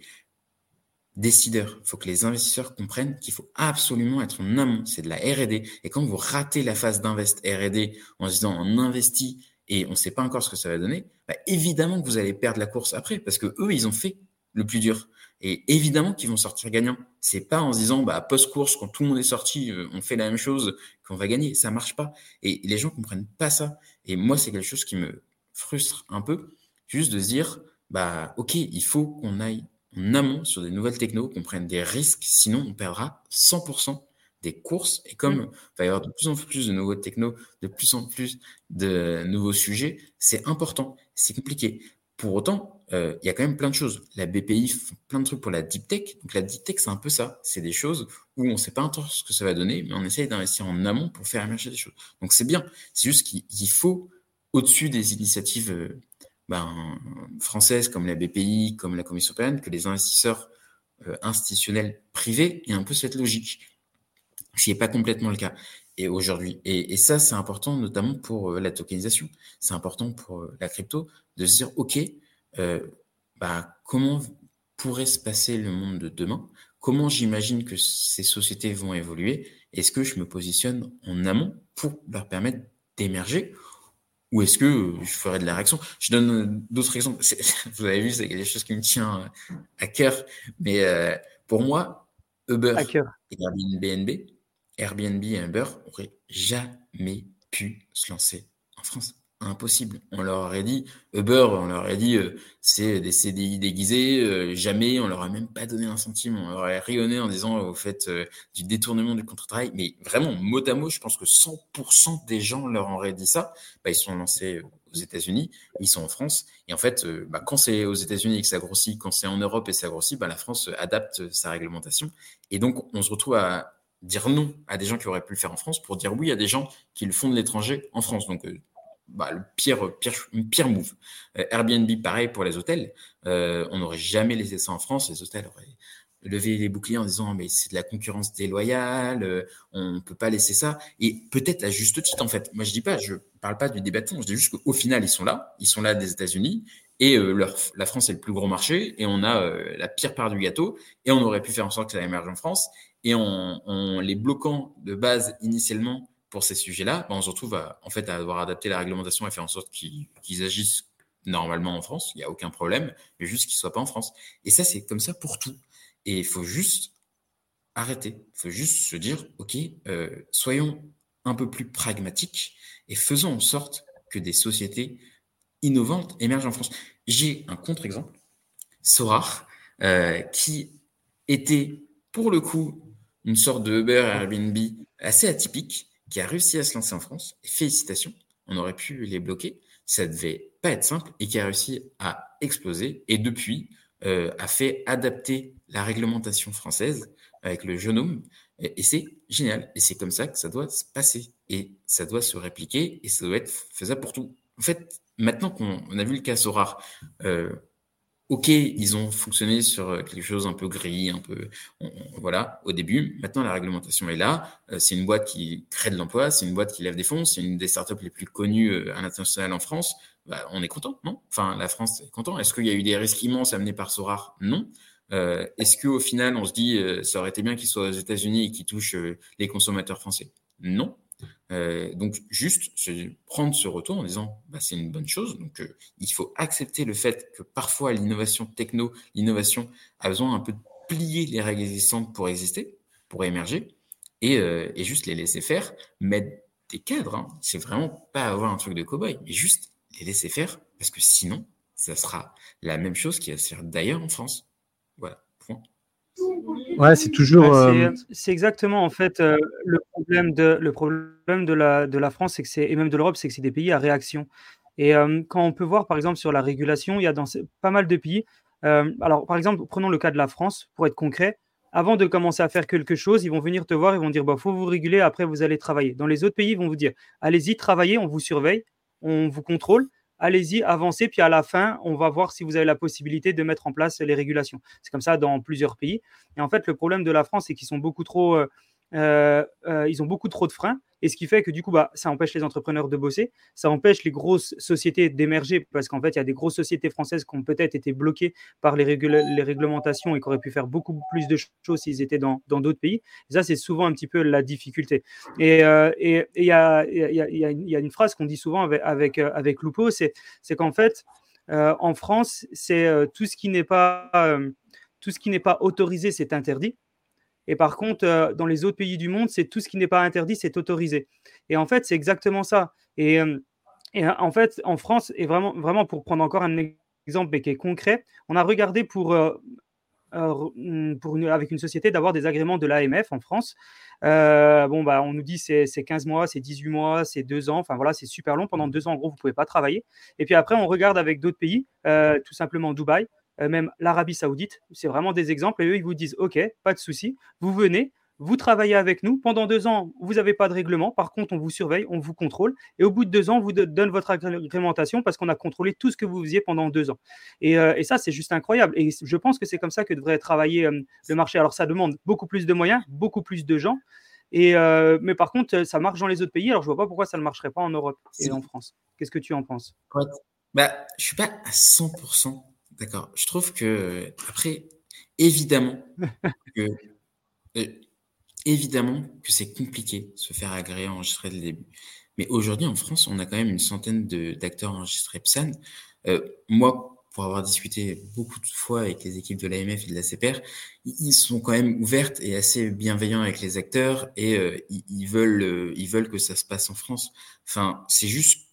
décideurs, il faut que les investisseurs comprennent qu'il faut absolument être en amont, c'est de la R&D. Et quand vous ratez la phase d'invest R&D en se disant on investit et on ne sait pas encore ce que ça va donner, bah évidemment que vous allez perdre la course après parce que eux ils ont fait le plus dur. Et évidemment qu'ils vont sortir gagnants. C'est pas en se disant bah post-course quand tout le monde est sorti, euh, on fait la même chose qu'on va gagner. Ça marche pas. Et les gens comprennent pas ça. Et moi c'est quelque chose qui me frustre un peu, juste de se dire bah ok il faut qu'on aille en amont sur des nouvelles technos, qu'on prenne des risques, sinon on perdra 100% des courses. Et comme mm. il va y avoir de plus en plus de nouveaux technos, de plus en plus de nouveaux sujets, c'est important, c'est compliqué. Pour autant, euh, il y a quand même plein de choses. La BPI fait plein de trucs pour la deep tech. Donc la deep tech, c'est un peu ça. C'est des choses où on ne sait pas encore ce que ça va donner, mais on essaye d'investir en amont pour faire émerger des choses. Donc c'est bien. C'est juste qu'il faut, au-dessus des initiatives euh, ben, françaises comme la BPI, comme la Commission européenne, que les investisseurs euh, institutionnels privés aient un peu cette logique, ce qui n'est pas complètement le cas aujourd'hui. Et, et, ça, c'est important notamment pour euh, la tokenisation. C'est important pour euh, la crypto de se dire, OK, bah, comment pourrait se passer le monde de demain? Comment j'imagine que ces sociétés vont évoluer? Est-ce que je me positionne en amont pour leur permettre d'émerger? Ou est-ce que je ferais de la réaction? Je donne euh, d'autres exemples. Vous avez vu, c'est des choses qui me tiennent euh, à cœur. Mais euh, pour moi, Uber et Airbnb, Airbnb et Uber n'auraient jamais pu se lancer en France. Impossible. On leur aurait dit, Uber, on leur aurait dit, euh, c'est des CDI déguisés, euh, jamais, on leur a même pas donné un centime, on leur aurait rayonné en disant, au fait, euh, du détournement du contrat de travail. Mais vraiment, mot à mot, je pense que 100% des gens leur auraient dit ça. Bah, ils sont lancés aux États-Unis, ils sont en France. Et en fait, bah, quand c'est aux États-Unis et que ça grossit, quand c'est en Europe et ça grossit, bah, la France adapte sa réglementation. Et donc, on se retrouve à dire non à des gens qui auraient pu le faire en France pour dire oui à des gens qui le font de l'étranger en France. Donc, bah, le pire, pire, pire. Euh, Airbnb, pareil pour les hôtels. Euh, on n'aurait jamais laissé ça en France. Les hôtels auraient levé les boucliers en disant mais c'est de la concurrence déloyale, euh, on ne peut pas laisser ça. Et peut-être à juste titre en fait. Moi je dis pas, je parle pas du débat de fond, je dis juste qu'au final ils sont là, ils sont là des États-Unis et leur, la France est le plus gros marché et on a la pire part du gâteau et on aurait pu faire en sorte que ça émerge en France et en, en les bloquant de base initialement pour ces sujets-là, ben, on se retrouve à, en fait à adapter la réglementation et faire en sorte qu'ils agissent normalement en France. Il n'y a aucun problème, mais juste qu'ils ne soient pas en France. Et ça, c'est comme ça pour tout. Et il faut juste arrêter. Il faut juste se dire, OK, euh, soyons un peu plus pragmatiques et faisons en sorte que des sociétés innovantes émergent en France. J'ai un contre-exemple, Sorar, euh, qui était pour le coup une sorte de Uber Airbnb assez atypique, qui a réussi à se lancer en France. Et félicitations, on aurait pu les bloquer. Ça devait pas être simple et qui a réussi à exploser. Et depuis, euh, a fait adapter la réglementation française avec le genome. Et, c'est génial. Et c'est comme ça que ça doit se passer. Et ça doit se répliquer et ça doit être faisable pour tout. En fait, maintenant qu'on a vu le cas Sorar, euh, Ok, ils ont fonctionné sur euh, quelque chose un peu gris, un peu voilà au début. Maintenant, la réglementation est là. Euh, c'est une boîte qui crée de l'emploi, c'est une boîte qui lève des fonds, c'est une des startups les plus connues euh, à l'international en France. Bah, on est content, non? Enfin, la France est content. Est-ce qu'il y a eu des risques immenses amenés par Sorar Non. Euh, Est-ce qu'au final, on se dit, ça aurait été bien qu'il soit aux États-Unis et qu'il touche les consommateurs français? Non. Euh, donc juste prendre ce retour en disant bah, c'est une bonne chose. Donc euh, il faut accepter le fait que parfois l'innovation techno, l'innovation a besoin un peu de plier les règles existantes pour exister, pour émerger, et, euh, juste les laisser faire, mettre des cadres. Hein. C'est vraiment pas avoir un truc de cow-boy, mais juste les laisser faire, parce que sinon, ça sera la même chose qui va se faire d'ailleurs en France. Ouais, c'est toujours. Euh, c'est exactement en fait euh, le problème de le problème de la de la France, c'est que c'est et même de l'Europe, c'est que c'est des pays à réaction. Et euh, quand on peut voir par exemple sur la régulation, il y a dans pas mal de pays. alors par exemple, prenons le cas de la France pour être concret. Avant de commencer à faire quelque chose, ils vont venir te voir, ils vont dire bah faut vous réguler, après vous allez travailler. Dans les autres pays, ils vont vous dire allez-y, travaillez, on vous surveille, on vous contrôle allez-y, avancez, puis à la fin, on va voir si vous avez la possibilité de mettre en place les régulations. C'est comme ça dans plusieurs pays. Et en fait, le problème de la France, c'est qu'ils sont beaucoup trop euh, ils ont beaucoup trop de freins, et ce qui fait que du coup, bah, ça empêche les entrepreneurs de bosser, ça empêche les grosses sociétés d'émerger, parce qu'en fait, il y a des grosses sociétés françaises qui ont peut-être été bloquées par les, réglementations et qui auraient pu faire beaucoup plus de choses s'ils étaient dans d'autres pays. Et ça, c'est souvent un petit peu la difficulté. Et il y, a, une phrase qu'on dit souvent avec, avec, avec Lupo, c'est qu'en fait, euh, en France, c'est tout ce qui n'est pas... tout ce qui n'est pas autorisé, c'est interdit. Et par contre, euh, dans les autres pays du monde, c'est tout ce qui n'est pas interdit, c'est autorisé. Et en fait, c'est exactement ça. Et, euh, euh, en fait, en France, et vraiment, vraiment pour prendre encore un exemple mais qui est concret, on a regardé pour, pour avec une société d'avoir des agréments de l'AMF en France. bon, bah, on nous dit c'est 15 mois, c'est 18 mois, c'est 2 ans. Enfin voilà, c'est super long. Pendant 2 ans, en gros, vous ne pouvez pas travailler. Et puis après, on regarde avec d'autres pays, tout simplement Dubaï. Euh, même l'Arabie Saoudite. C'est vraiment des exemples. Et eux, ils vous disent OK, pas de souci, vous venez, vous travaillez avec nous. Pendant deux ans, vous n'avez pas de règlement. Par contre, on vous surveille, on vous contrôle. Et au bout de deux ans, on vous donne votre agrémentation parce qu'on a contrôlé tout ce que vous faisiez pendant deux ans. Et, euh, ça, c'est juste incroyable. Et je pense que c'est comme ça que devrait travailler euh, le marché. Alors, ça demande beaucoup plus de moyens, beaucoup plus de gens. Et, mais par contre, ça marche dans les autres pays. Alors, je ne vois pas pourquoi ça ne marcherait pas en Europe et en France. Qu'est-ce que tu en penses? Bah, Je ne suis pas à 100% D'accord. Je trouve que, après, évidemment que, euh, évidemment que c'est compliqué de se faire agréer enregistrer dès le début. Mais aujourd'hui, en France, on a quand même une centaine d'acteurs enregistrés PSAN. Euh, moi, pour avoir discuté beaucoup de fois avec les équipes de l'AMF et de la CPR, ils sont quand même ouvertes et assez bienveillants avec les acteurs et euh, ils, veulent, ils veulent que ça se passe en France. Enfin, c'est juste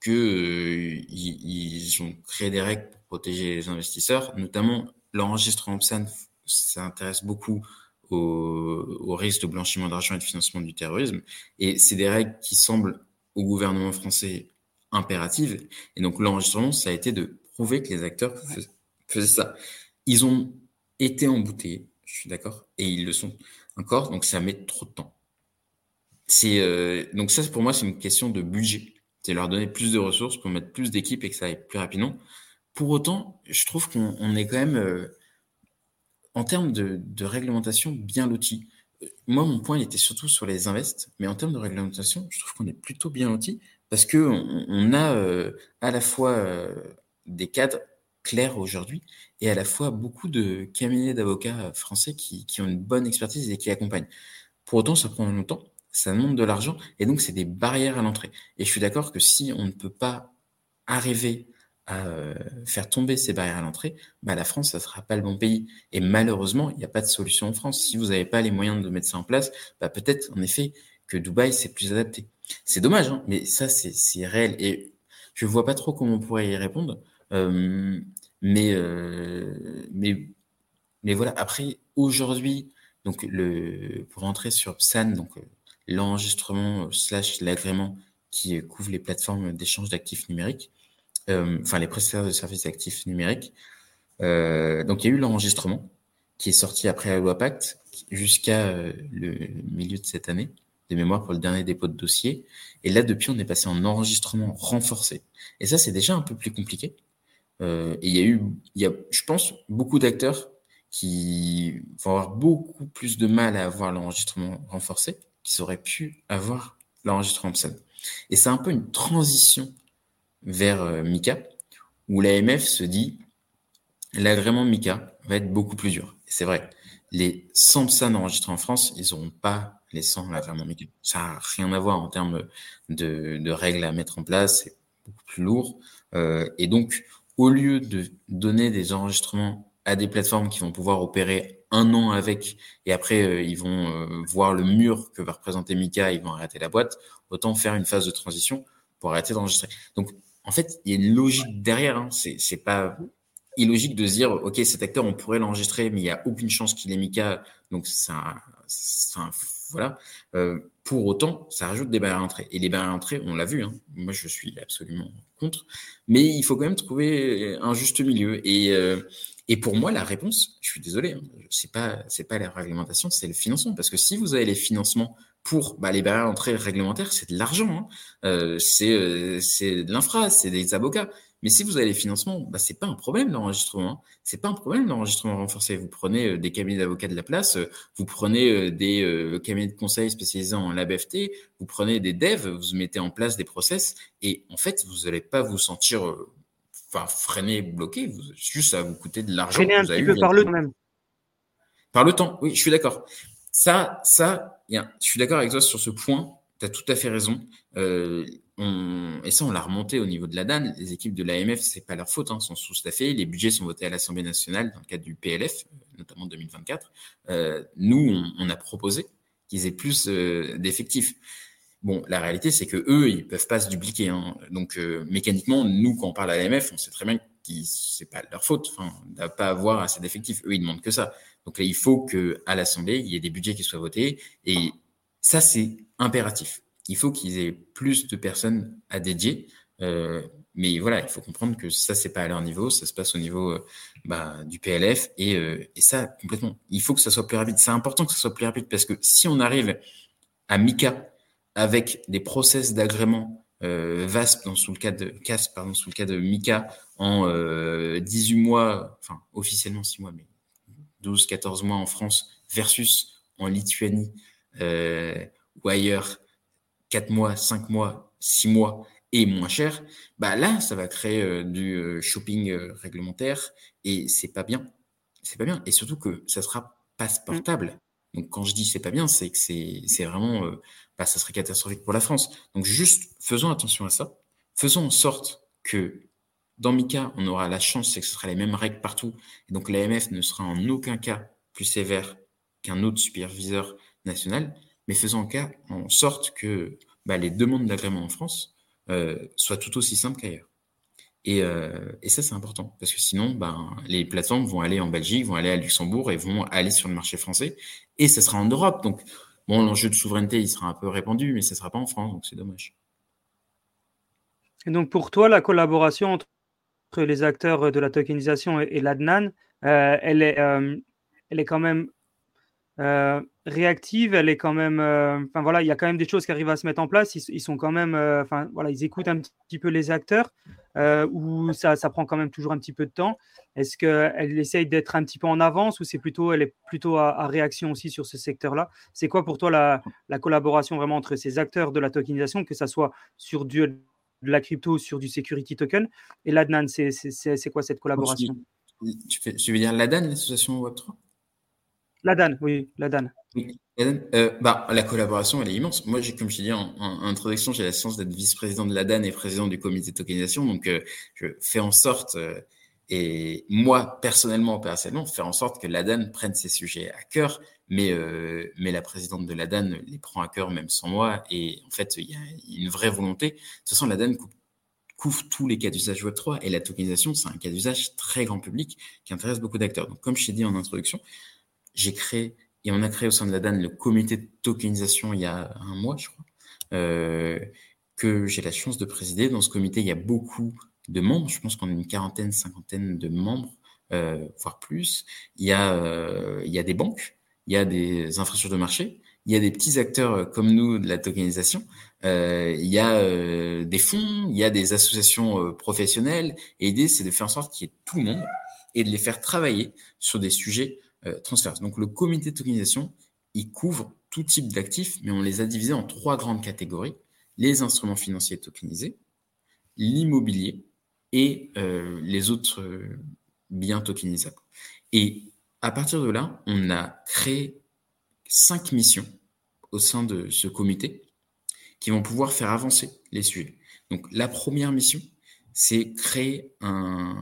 que euh, ils, ont créé des règles protéger les investisseurs, notamment l'enregistrement PSAN s'intéresse beaucoup au, au, risque de blanchiment d'argent et de financement du terrorisme. Et c'est des règles qui semblent au gouvernement français impératives. Et donc l'enregistrement, ça a été de prouver que les acteurs faisaient ça. Ils ont été emboutés, je suis d'accord, et ils le sont encore, donc ça met trop de temps. C'est euh, donc ça pour moi c'est une question de budget, c'est leur donner plus de ressources pour mettre plus d'équipes et que ça aille plus rapidement. Pour autant, je trouve qu'on est quand même euh, en termes de, réglementation bien loti. Moi, mon point il était surtout sur les invests, mais en termes de réglementation, je trouve qu'on est plutôt bien loti parce que on, a euh, à la fois euh, des cadres clairs aujourd'hui et à la fois beaucoup de cabinets d'avocats français qui, qui, ont une bonne expertise et qui accompagnent. Pour autant, ça prend longtemps ça demande de l'argent et donc c'est des barrières à l'entrée. Et je suis d'accord que si on ne peut pas arriver à euh, faire tomber ces barrières à l'entrée, bah la France, ça sera pas le bon pays. Et malheureusement, il n'y a pas de solution en France. Si vous n'avez pas les moyens de mettre ça en place, bah peut-être en effet que Dubaï, c'est plus adapté. C'est dommage, hein, mais ça, c'est réel. Et je vois pas trop comment on pourrait y répondre. Euh, mais, euh, mais, mais voilà, après, aujourd'hui, donc le, pour rentrer sur PSAN, donc l'enregistrement euh, slash l'agrément qui euh, couvre les plateformes d'échange d'actifs numériques, euh, enfin les prestataires de services d'actifs numériques. donc il y a eu l'enregistrement qui est sorti après la loi Pacte jusqu'à le milieu de cette année de mémoire pour le dernier dépôt de dossier. Et là, depuis, on est passé en enregistrement renforcé. Et ça, c'est déjà un peu plus compliqué. Euh, et il y a eu, il y a, je pense, beaucoup d'acteurs qui vont avoir beaucoup plus de mal à avoir l'enregistrement renforcé qu'ils auraient pu avoir l'enregistrement PSAN. Et c'est un peu une transition vers euh, Mika, où l'AMF se dit l'agrément Mika va être beaucoup plus dur. C'est vrai, les 100 PSAN enregistrés en France, ils n'auront pas les 100 l'agrément Mika. Ça n'a rien à voir en termes de, règles à mettre en place, c'est beaucoup plus lourd. Euh, et donc, au lieu de donner des enregistrements à des plateformes qui vont pouvoir opérer un an avec et après euh, ils vont voir le mur que va représenter Mika, ils vont arrêter la boîte, autant faire une phase de transition pour arrêter d'enregistrer. Donc en fait, il y a une logique derrière. Hein. C'est pas illogique de se dire ok cet acteur on pourrait l'enregistrer mais il y a aucune chance qu'il ait Mika donc ça, voilà. Euh, pour autant, ça rajoute des barrières à l'entrée. Et les barrières à l'entrée, on l'a vu. Hein. Moi, je suis absolument contre. Mais il faut quand même trouver un juste milieu. Et, euh, et pour moi, la réponse, je suis désolé, hein, c'est pas c'est pas la réglementation, c'est le financement. Parce que si vous avez les financements pour bah, les barrières d'entrée réglementaires, c'est de l'argent, hein. euh, c'est euh, c'est de l'infra, c'est des avocats. Mais si vous avez les financements, bah, c'est pas un problème l'enregistrement. Hein. C'est pas un problème l'enregistrement renforcé. Vous prenez euh, des cabinets d'avocats de la place, euh, vous prenez euh, des cabinets de conseil spécialisés en LabFT, vous prenez des devs, vous mettez en place des process, et en fait, vous n'allez pas vous sentir enfin freiner, bloqué, vous, juste ça va vous coûter de l'argent. Freiner un petit peu par le temps même. Par le temps, oui, je suis d'accord. Ça, ça, je suis d'accord avec toi sur ce point. Tu as tout à fait raison. Euh, on, et ça, on l'a remonté au niveau de la DAN. Les équipes de l'AMF, c'est pas leur faute, hein, sont sous-staffées. Les budgets sont votés à l'Assemblée nationale dans le cadre du PLF, notamment 2024. Euh, nous, on, on, a proposé qu'ils aient plus euh, d'effectifs. Bon, la réalité, c'est que eux, ils peuvent pas se dupliquer. Hein. Donc, euh, mécaniquement, nous, quand on parle à l'AMF, on sait très bien que c'est pas leur faute, enfin, de pas avoir assez d'effectifs. Eux, ils demandent que ça. Donc là, il faut que à l'Assemblée, il y ait des budgets qui soient votés. Et ça, c'est impératif. Il faut qu'ils aient plus de personnes à dédier. Euh, mais voilà, il faut comprendre que ça, c'est pas à leur niveau, ça se passe au niveau euh, bah, du PLF et, euh, et, ça, complètement. Il faut que ça soit plus rapide. C'est important que ça soit plus rapide parce que si on arrive à Mika avec des process d'agrément VASP dans, sous le cas de CAS, pardon, sous le cas de Mika en 18 mois, enfin officiellement 6 mois, mais 12, 14 mois en France versus en Lituanie ou ailleurs 4 mois, 5 mois, 6 mois et moins cher, bah là, ça va créer euh, du euh, shopping euh, réglementaire et c'est pas bien. C'est pas bien. Et surtout que ça sera passeportable. Donc quand je dis c'est pas bien, c'est que c'est vraiment, bah, ça serait catastrophique pour la France. Donc juste faisons attention à ça. Faisons en sorte que dans Mika, on aura la chance, c'est que ce sera les mêmes règles partout. Et donc l'AMF ne sera en aucun cas plus sévère qu'un autre superviseur national mais faisons en cas en sorte que bah, les demandes d'agrément en France soit tout aussi simple qu'ailleurs. Et, et, ça, c'est important parce que sinon, ben, les plateformes vont aller en Belgique, vont aller à Luxembourg et vont aller sur le marché français et ça sera en Europe. Donc, bon, l'enjeu de souveraineté, il sera un peu répandu, mais ça ne sera pas en France, donc c'est dommage. Et donc, pour toi, la collaboration entre les acteurs de la tokenisation et, l'ADNAN, elle, est, elle est quand même euh, réactive, elle est quand même. Euh, enfin voilà, il y a quand même des choses qui arrivent à se mettre en place. Ils, sont quand même. Euh, enfin voilà, ils écoutent un petit peu les acteurs ou ça, ça prend quand même toujours un petit peu de temps. Est-ce qu'elle essaye d'être un petit peu en avance ou c'est plutôt elle est plutôt à, réaction aussi sur ce secteur-là? C'est quoi pour toi la, la, collaboration vraiment entre ces acteurs de la tokenisation, que ça soit sur du, de la crypto, sur du security token et l'ADNAN C'est quoi cette collaboration? Tu, fais, tu veux dire l'ADAN, l'association Web3 la Dan, oui, la Dan. Euh, bah, la collaboration, elle est immense. Moi, comme je t'ai dit en, introduction, j'ai la chance d'être vice-président de la Dan et président du comité de tokenisation. Donc, euh, je fais en sorte, euh, et moi, personnellement, personnellement, faire en sorte que la Dan prenne ces sujets à cœur. Mais, mais la présidente de la Dan les prend à cœur même sans moi. Et en fait, il y a une vraie volonté. De toute façon, la Dan couvre tous les cas d'usage Web3 et la tokenisation, c'est un cas d'usage très grand public qui intéresse beaucoup d'acteurs. Donc, comme je t'ai dit en introduction, j'ai créé, et on a créé au sein de la DAN le comité de tokenisation il y a un mois, je crois, euh, que j'ai la chance de présider. Dans ce comité, il y a beaucoup de membres. Je pense qu'on a une quarantaine, cinquantaine de membres, euh, voire plus. Il y, a, euh, il y a des banques, il y a des infrastructures de marché, il y a des petits acteurs comme nous de la tokenisation, euh, il y a euh, des fonds, il y a des associations euh, professionnelles. Et l'idée, c'est de faire en sorte qu'il y ait tout le monde et de les faire travailler sur des sujets euh, transfert. Donc le comité de tokenisation, il couvre tout type d'actifs, mais on les a divisés en trois grandes catégories. Les instruments financiers tokenisés, l'immobilier et euh, les autres euh, biens tokenisables. Et à partir de là, on a créé cinq missions au sein de ce comité qui vont pouvoir faire avancer les sujets. Donc la première mission, c'est créer un,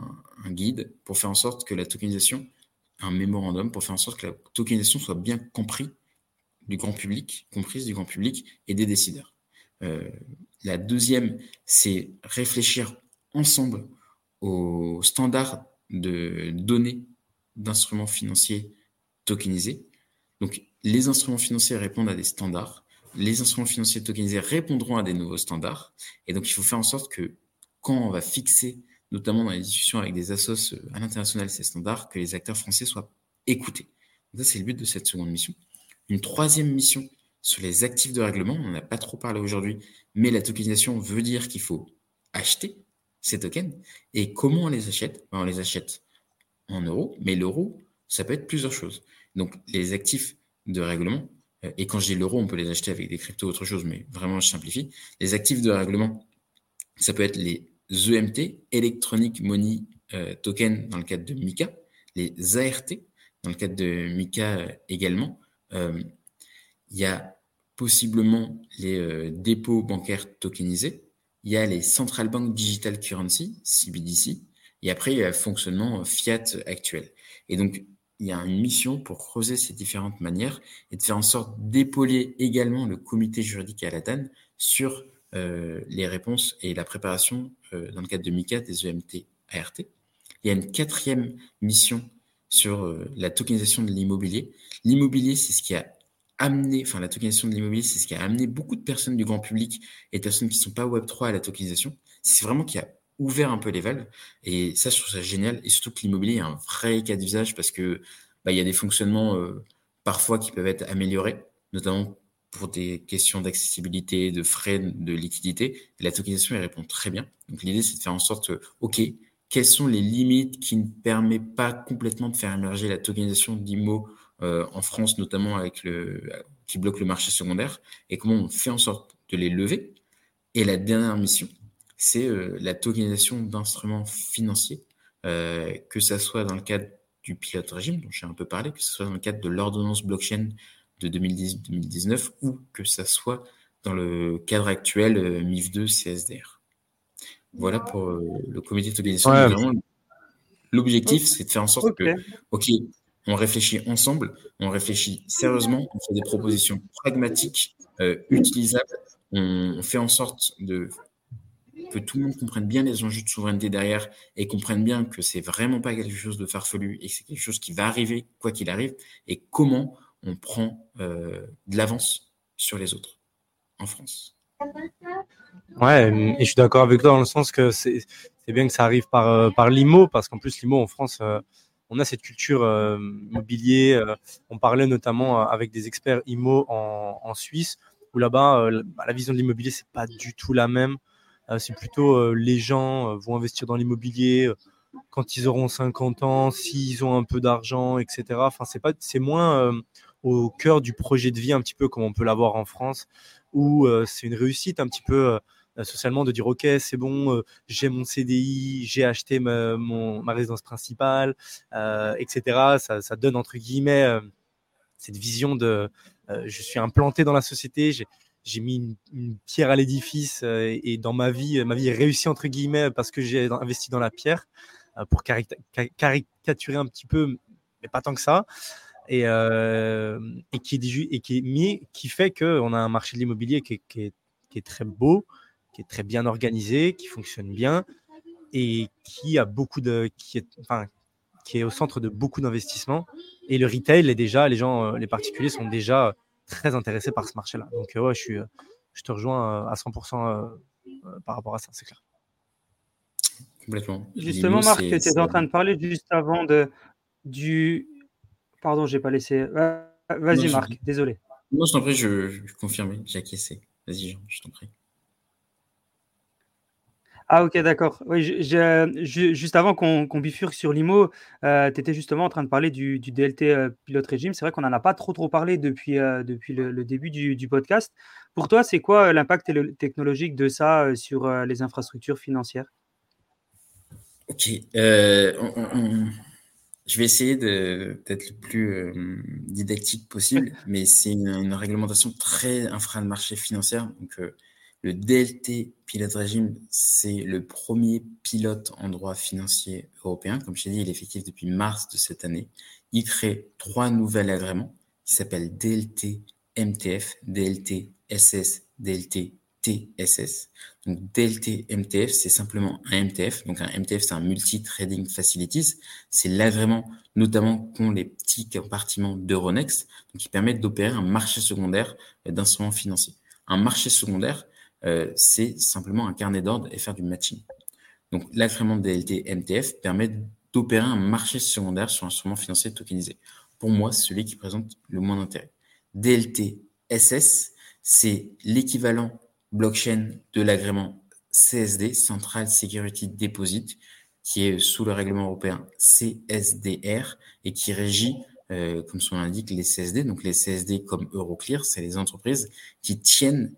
guide pour faire en sorte que la tokenisation un mémorandum pour faire en sorte que la tokenisation soit bien comprise du grand public, comprise du grand public et des décideurs. Euh, la deuxième, c'est réfléchir ensemble aux standards de données d'instruments financiers tokenisés. Donc, les instruments financiers répondent à des standards. Les instruments financiers tokenisés répondront à des nouveaux standards. Et donc, il faut faire en sorte que quand on va fixer notamment dans les discussions avec des assos euh, à l'international, c'est standard, que les acteurs français soient écoutés. ça, c'est le but de cette seconde mission. Une troisième mission sur les actifs de règlement, on n'en a pas trop parlé aujourd'hui, mais la tokenisation veut dire qu'il faut acheter ces tokens. Et comment on les achète? Ben, On les achète en euros, mais l'euro, ça peut être plusieurs choses. Donc, les actifs de règlement, euh, et quand je dis l'euro, on peut les acheter avec des cryptos, autre chose, mais vraiment, je simplifie. Les actifs de règlement, ça peut être les EMT, Electronic Money euh, Token dans le cadre de MICA, les ART dans le cadre de MICA euh, également. Il y a possiblement les dépôts bancaires tokenisés. Il y a les Central Bank Digital Currency, CBDC. Et après, il y a le fonctionnement fiat actuel. Et donc, il y a une mission pour creuser ces différentes manières et de faire en sorte d'épauler également le comité juridique à la TAN sur euh, les réponses et la préparation euh, dans le cadre de MICA des EMT ART. Il y a une quatrième mission sur euh, la tokenisation de l'immobilier. L'immobilier, c'est ce qui a amené, enfin la tokenisation de l'immobilier, c'est ce qui a amené beaucoup de personnes du grand public et de personnes qui ne sont pas Web3 à la tokenisation. C'est vraiment qui a ouvert un peu les valves. Et ça, je trouve ça génial. Et surtout que l'immobilier est un vrai cas d'usage parce que bah, il y a des fonctionnements parfois qui peuvent être améliorés, notamment pour des questions d'accessibilité, de frais, de liquidité. la tokenisation, elle répond très bien. Donc l'idée, c'est de faire en sorte, OK, quelles sont les limites qui ne permettent pas complètement de faire émerger la tokenisation d'IMO euh, en France, notamment avec le, qui bloque le marché secondaire, et comment on fait en sorte de les lever? Et la dernière mission, c'est euh, la tokenisation d'instruments financiers, euh, que ça soit dans le cadre du pilote régime, dont j'ai un peu parlé, que ce soit dans le cadre de l'ordonnance blockchain de 2010-2019 ou que ça soit dans le cadre actuel euh, MIF2 CSDR. Voilà pour euh, le comité de tokenisation. L'objectif, c'est de faire en sorte que, OK, on réfléchit ensemble, on réfléchit sérieusement, on fait des propositions pragmatiques, euh, utilisables, on fait en sorte de que tout le monde comprenne bien les enjeux de souveraineté derrière et comprenne bien que c'est vraiment pas quelque chose de farfelu et que c'est quelque chose qui va arriver quoi qu'il arrive et comment on prend euh, de l'avance sur les autres en France. Ouais, et je suis d'accord avec toi dans le sens que c'est bien que ça arrive par, euh, par l'IMO, parce qu'en plus, l'IMO en France, euh, on a cette culture euh, mobilier. on parlait notamment avec des experts IMO en, en Suisse, où là-bas, bah, la vision de l'immobilier, c'est pas du tout la même. C'est plutôt les gens vont investir dans l'immobilier quand ils auront 50 ans, s'ils ont un peu d'argent, etc. Enfin, c'est pas, c'est moins au cœur du projet de vie, un petit peu comme on peut l'avoir en France, où c'est une réussite un petit peu socialement de dire ok c'est bon j'ai mon CDI j'ai acheté ma, résidence principale etc ça, donne entre guillemets cette vision de je suis implanté dans la société j'ai mis une, pierre à l'édifice et, dans ma vie ma vie est réussie entre guillemets parce que j'ai investi dans la pierre pour caricaturer un petit peu mais pas tant que ça et, et qui est mis, qui fait qu'on a un marché de l'immobilier qui, est, très beau qui est très bien organisé, qui fonctionne bien et qui a beaucoup de, est, qui est au centre de beaucoup d'investissements. Et le retail est déjà, les gens, euh, les particuliers sont déjà très intéressés par ce marché-là. Donc euh, ouais, je suis, je te rejoins euh, à 100% par rapport à ça, c'est clair. Complètement. Justement, Marc, tu étais en train de parler juste avant de, du. Pardon, j'ai pas laissé. Vas-y, Marc, désolé. Non, je t'en prie, je, je confirme, j'ai acquiescé. Vas-y, Jean, je t'en prie. Ah ok, d'accord. Oui, juste avant qu'on bifurque sur l'IMO, euh, tu étais justement en train de parler du, DLT euh, pilote régime. C'est vrai qu'on n'en a pas trop trop parlé depuis, euh, depuis le, début du, podcast. Pour toi, c'est quoi l'impact technologique de ça sur les infrastructures financières? Ok. je vais essayer d'être le plus didactique possible, mais c'est une, une, réglementation très infra de marché financière. Donc, le DLT pilote régime, c'est le premier pilote en droit financier européen. Comme je t'ai dit, il est effectif depuis mars de cette année. Il crée trois nouveaux agréments qui s'appellent DLT MTF, DLT SS, DLT TSS. Donc DLT MTF, c'est simplement un MTF. Donc un MTF, c'est un Multi-Trading Facilities. C'est l'agrément notamment qu'ont les petits compartiments d'Euronext, qui permettent d'opérer un marché secondaire d'instruments financiers. Un marché secondaire, euh, c'est simplement un carnet d'ordre et faire du matching. Donc, l'agrément DLT MTF permet d'opérer un marché secondaire sur un instrument financier tokenisé. Pour moi, celui qui présente le moins d'intérêt. DLT SS, c'est l'équivalent blockchain de l'agrément CSD, Central Security Deposit, qui est sous le règlement européen CSDR et qui régit, euh, comme son nom l'indique, les CSD. Donc les CSD comme Euroclear, c'est les entreprises qui tiennent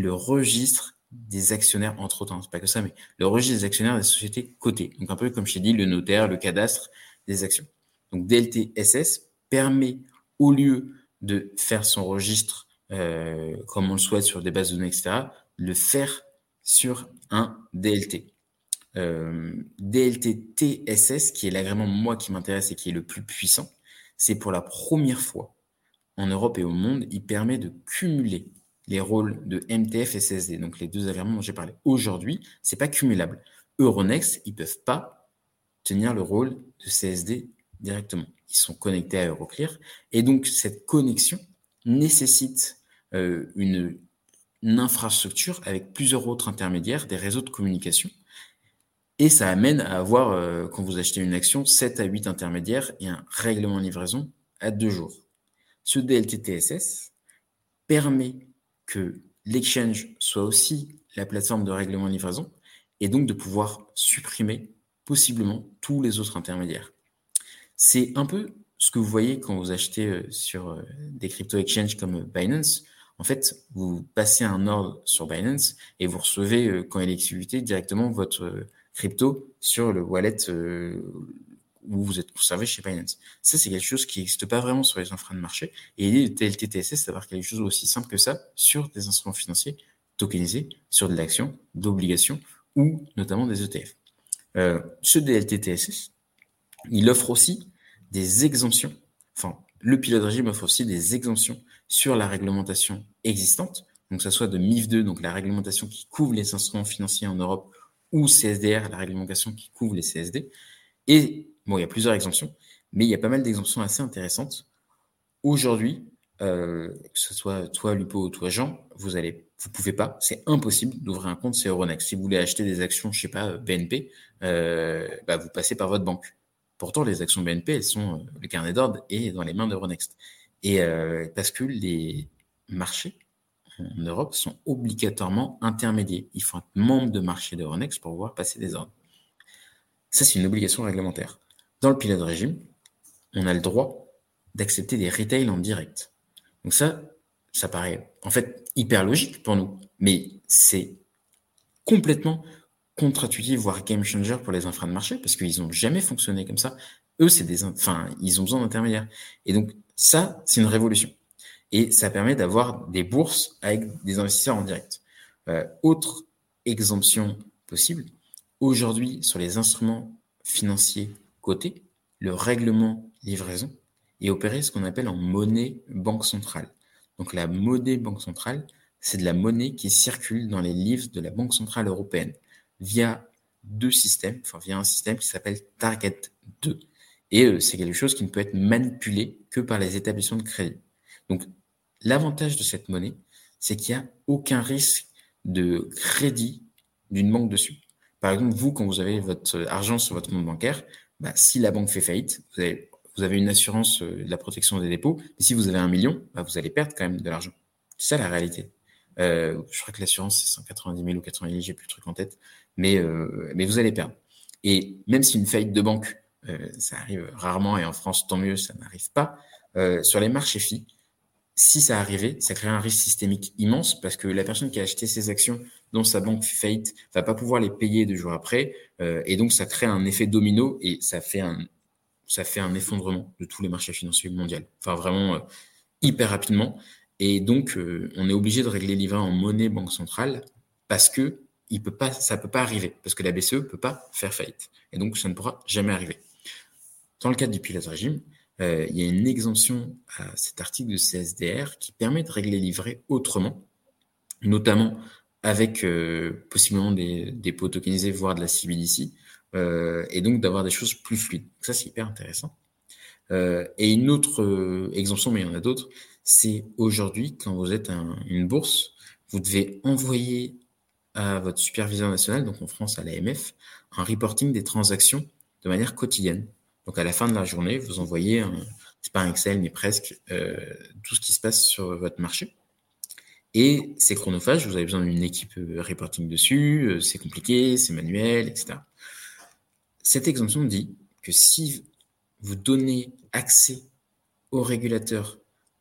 le registre des actionnaires, entre autres, hein, c'est pas que ça, mais le registre des actionnaires des sociétés cotées. Donc un peu comme je t'ai dit, le notaire, le cadastre des actions. Donc DLT-SS permet, au lieu de faire son registre euh, comme on le souhaite sur des bases de données, etc., le faire sur un DLT. Euh, DLT-TSS, qui est l'agrément moi qui m'intéresse et qui est le plus puissant, c'est pour la première fois en Europe et au monde, il permet de cumuler les rôles de MTF et CSD, donc les deux agréments dont j'ai parlé. Aujourd'hui, c'est pas cumulable. Euronext, ils peuvent pas tenir le rôle de CSD directement. Ils sont connectés à Euroclear. Et donc, cette connexion nécessite euh, une, infrastructure avec plusieurs autres intermédiaires, des réseaux de communication. Et ça amène à avoir, euh, quand vous achetez une action, 7 à 8 intermédiaires et un règlement de livraison à deux jours. Ce DLT-TSS permet que l'exchange soit aussi la plateforme de règlement de livraison et donc de pouvoir supprimer possiblement tous les autres intermédiaires. C'est un peu ce que vous voyez quand vous achetez euh, sur euh, des crypto exchanges comme Binance. En fait, vous passez un ordre sur Binance et vous recevez, euh, quand il est exécuté, directement votre crypto sur le wallet où vous êtes conservé chez Binance. Ça, c'est quelque chose qui n'existe pas vraiment sur les infras de marché. Et l'idée de TLTTSS, c'est d'avoir quelque chose aussi simple que ça sur des instruments financiers tokenisés, sur de l'action, d'obligations ou notamment des ETF. Euh, ce DLTTSS, il offre aussi des exemptions. Enfin, le pilote régime offre aussi des exemptions sur la réglementation existante donc ça soit de MIF2, donc la réglementation qui couvre les instruments financiers en Europe, ou CSDR, la réglementation qui couvre les CSD. Et bon, il y a plusieurs exemptions, mais il y a pas mal d'exemptions assez intéressantes. Aujourd'hui, euh, que ce soit toi, Lupo, ou toi, Jean, vous allez, vous pouvez pas, c'est impossible d'ouvrir un compte chez Euronext. Si vous voulez acheter des actions, je sais pas, BNP, euh, bah, vous passez par votre banque. Pourtant, les actions BNP, elles sont, euh, le carnet d'ordre est dans les mains d'Euronext. Et euh, parce que les marchés en Europe sont obligatoirement intermédiaires. Il faut être membre de marché d'Euronext pour pouvoir passer des ordres. Ça, c'est une obligation réglementaire. Dans le pilote régime, on a le droit d'accepter des retails en direct. Donc ça, ça paraît en fait hyper logique pour nous, mais c'est complètement contre-intuitif, voire game changer pour les infras de marché, parce qu'ils n'ont jamais fonctionné comme ça. Eux, c'est des, enfin, ils ont besoin d'intermédiaires. Et donc, ça, c'est une révolution. Et ça permet d'avoir des bourses avec des investisseurs en direct. Euh, autre exemption possible, aujourd'hui, sur les instruments financiers cotés, le règlement livraison est opéré ce qu'on appelle en monnaie banque centrale. Donc la monnaie banque centrale, c'est de la monnaie qui circule dans les livres de la Banque centrale européenne via deux systèmes, enfin via un système qui s'appelle Target 2. Et euh, c'est quelque chose qui ne peut être manipulé que par les établissements de crédit. Donc, l'avantage de cette monnaie, c'est qu'il n'y a aucun risque de crédit d'une banque dessus. Par exemple, vous, quand vous avez votre argent sur votre compte bancaire, bah, si la banque fait faillite, vous avez, vous avez une assurance euh, de la protection des dépôts. Mais si vous avez un million, bah, vous allez perdre quand même de l'argent. C'est ça la réalité. Euh, je crois que l'assurance, c'est 190 000 ou 80 000, j'ai plus le truc en tête. Mais, euh, mais vous allez perdre. Et même si une faillite de banque euh, ça arrive rarement et en France, tant mieux, ça n'arrive pas. Euh, sur les marchés FI, si ça arrivait, ça crée un risque systémique immense parce que la personne qui a acheté ses actions dont sa banque faillite va pas pouvoir les payer deux jours après euh, et donc ça crée un effet domino et ça fait un ça fait un effondrement de tous les marchés financiers mondiaux. Enfin vraiment hyper rapidement et donc on est obligé de régler l'IVA en monnaie banque centrale parce que il peut pas ça peut pas arriver parce que la BCE peut pas faire faillite et donc ça ne pourra jamais arriver. Dans le cadre du pilote régime, euh, il y a une exemption à cet article de CSDR qui permet de régler livret autrement, notamment avec euh, possiblement des dépôts tokenisés, voire de la CBDC, euh, et donc d'avoir des choses plus fluides. ça, c'est hyper intéressant. et une autre exemption, mais il y en a d'autres, c'est aujourd'hui, quand vous êtes une bourse, vous devez envoyer à votre superviseur national, donc en France à l'AMF, un reporting des transactions de manière quotidienne. Donc à la fin de la journée, vous envoyez, c'est pas un Excel, mais presque, euh, tout ce qui se passe sur votre marché. Et c'est chronophage, vous avez besoin d'une équipe euh, reporting dessus, euh, c'est compliqué, c'est manuel, etc. Cette exemption dit que si vous donnez accès au régulateur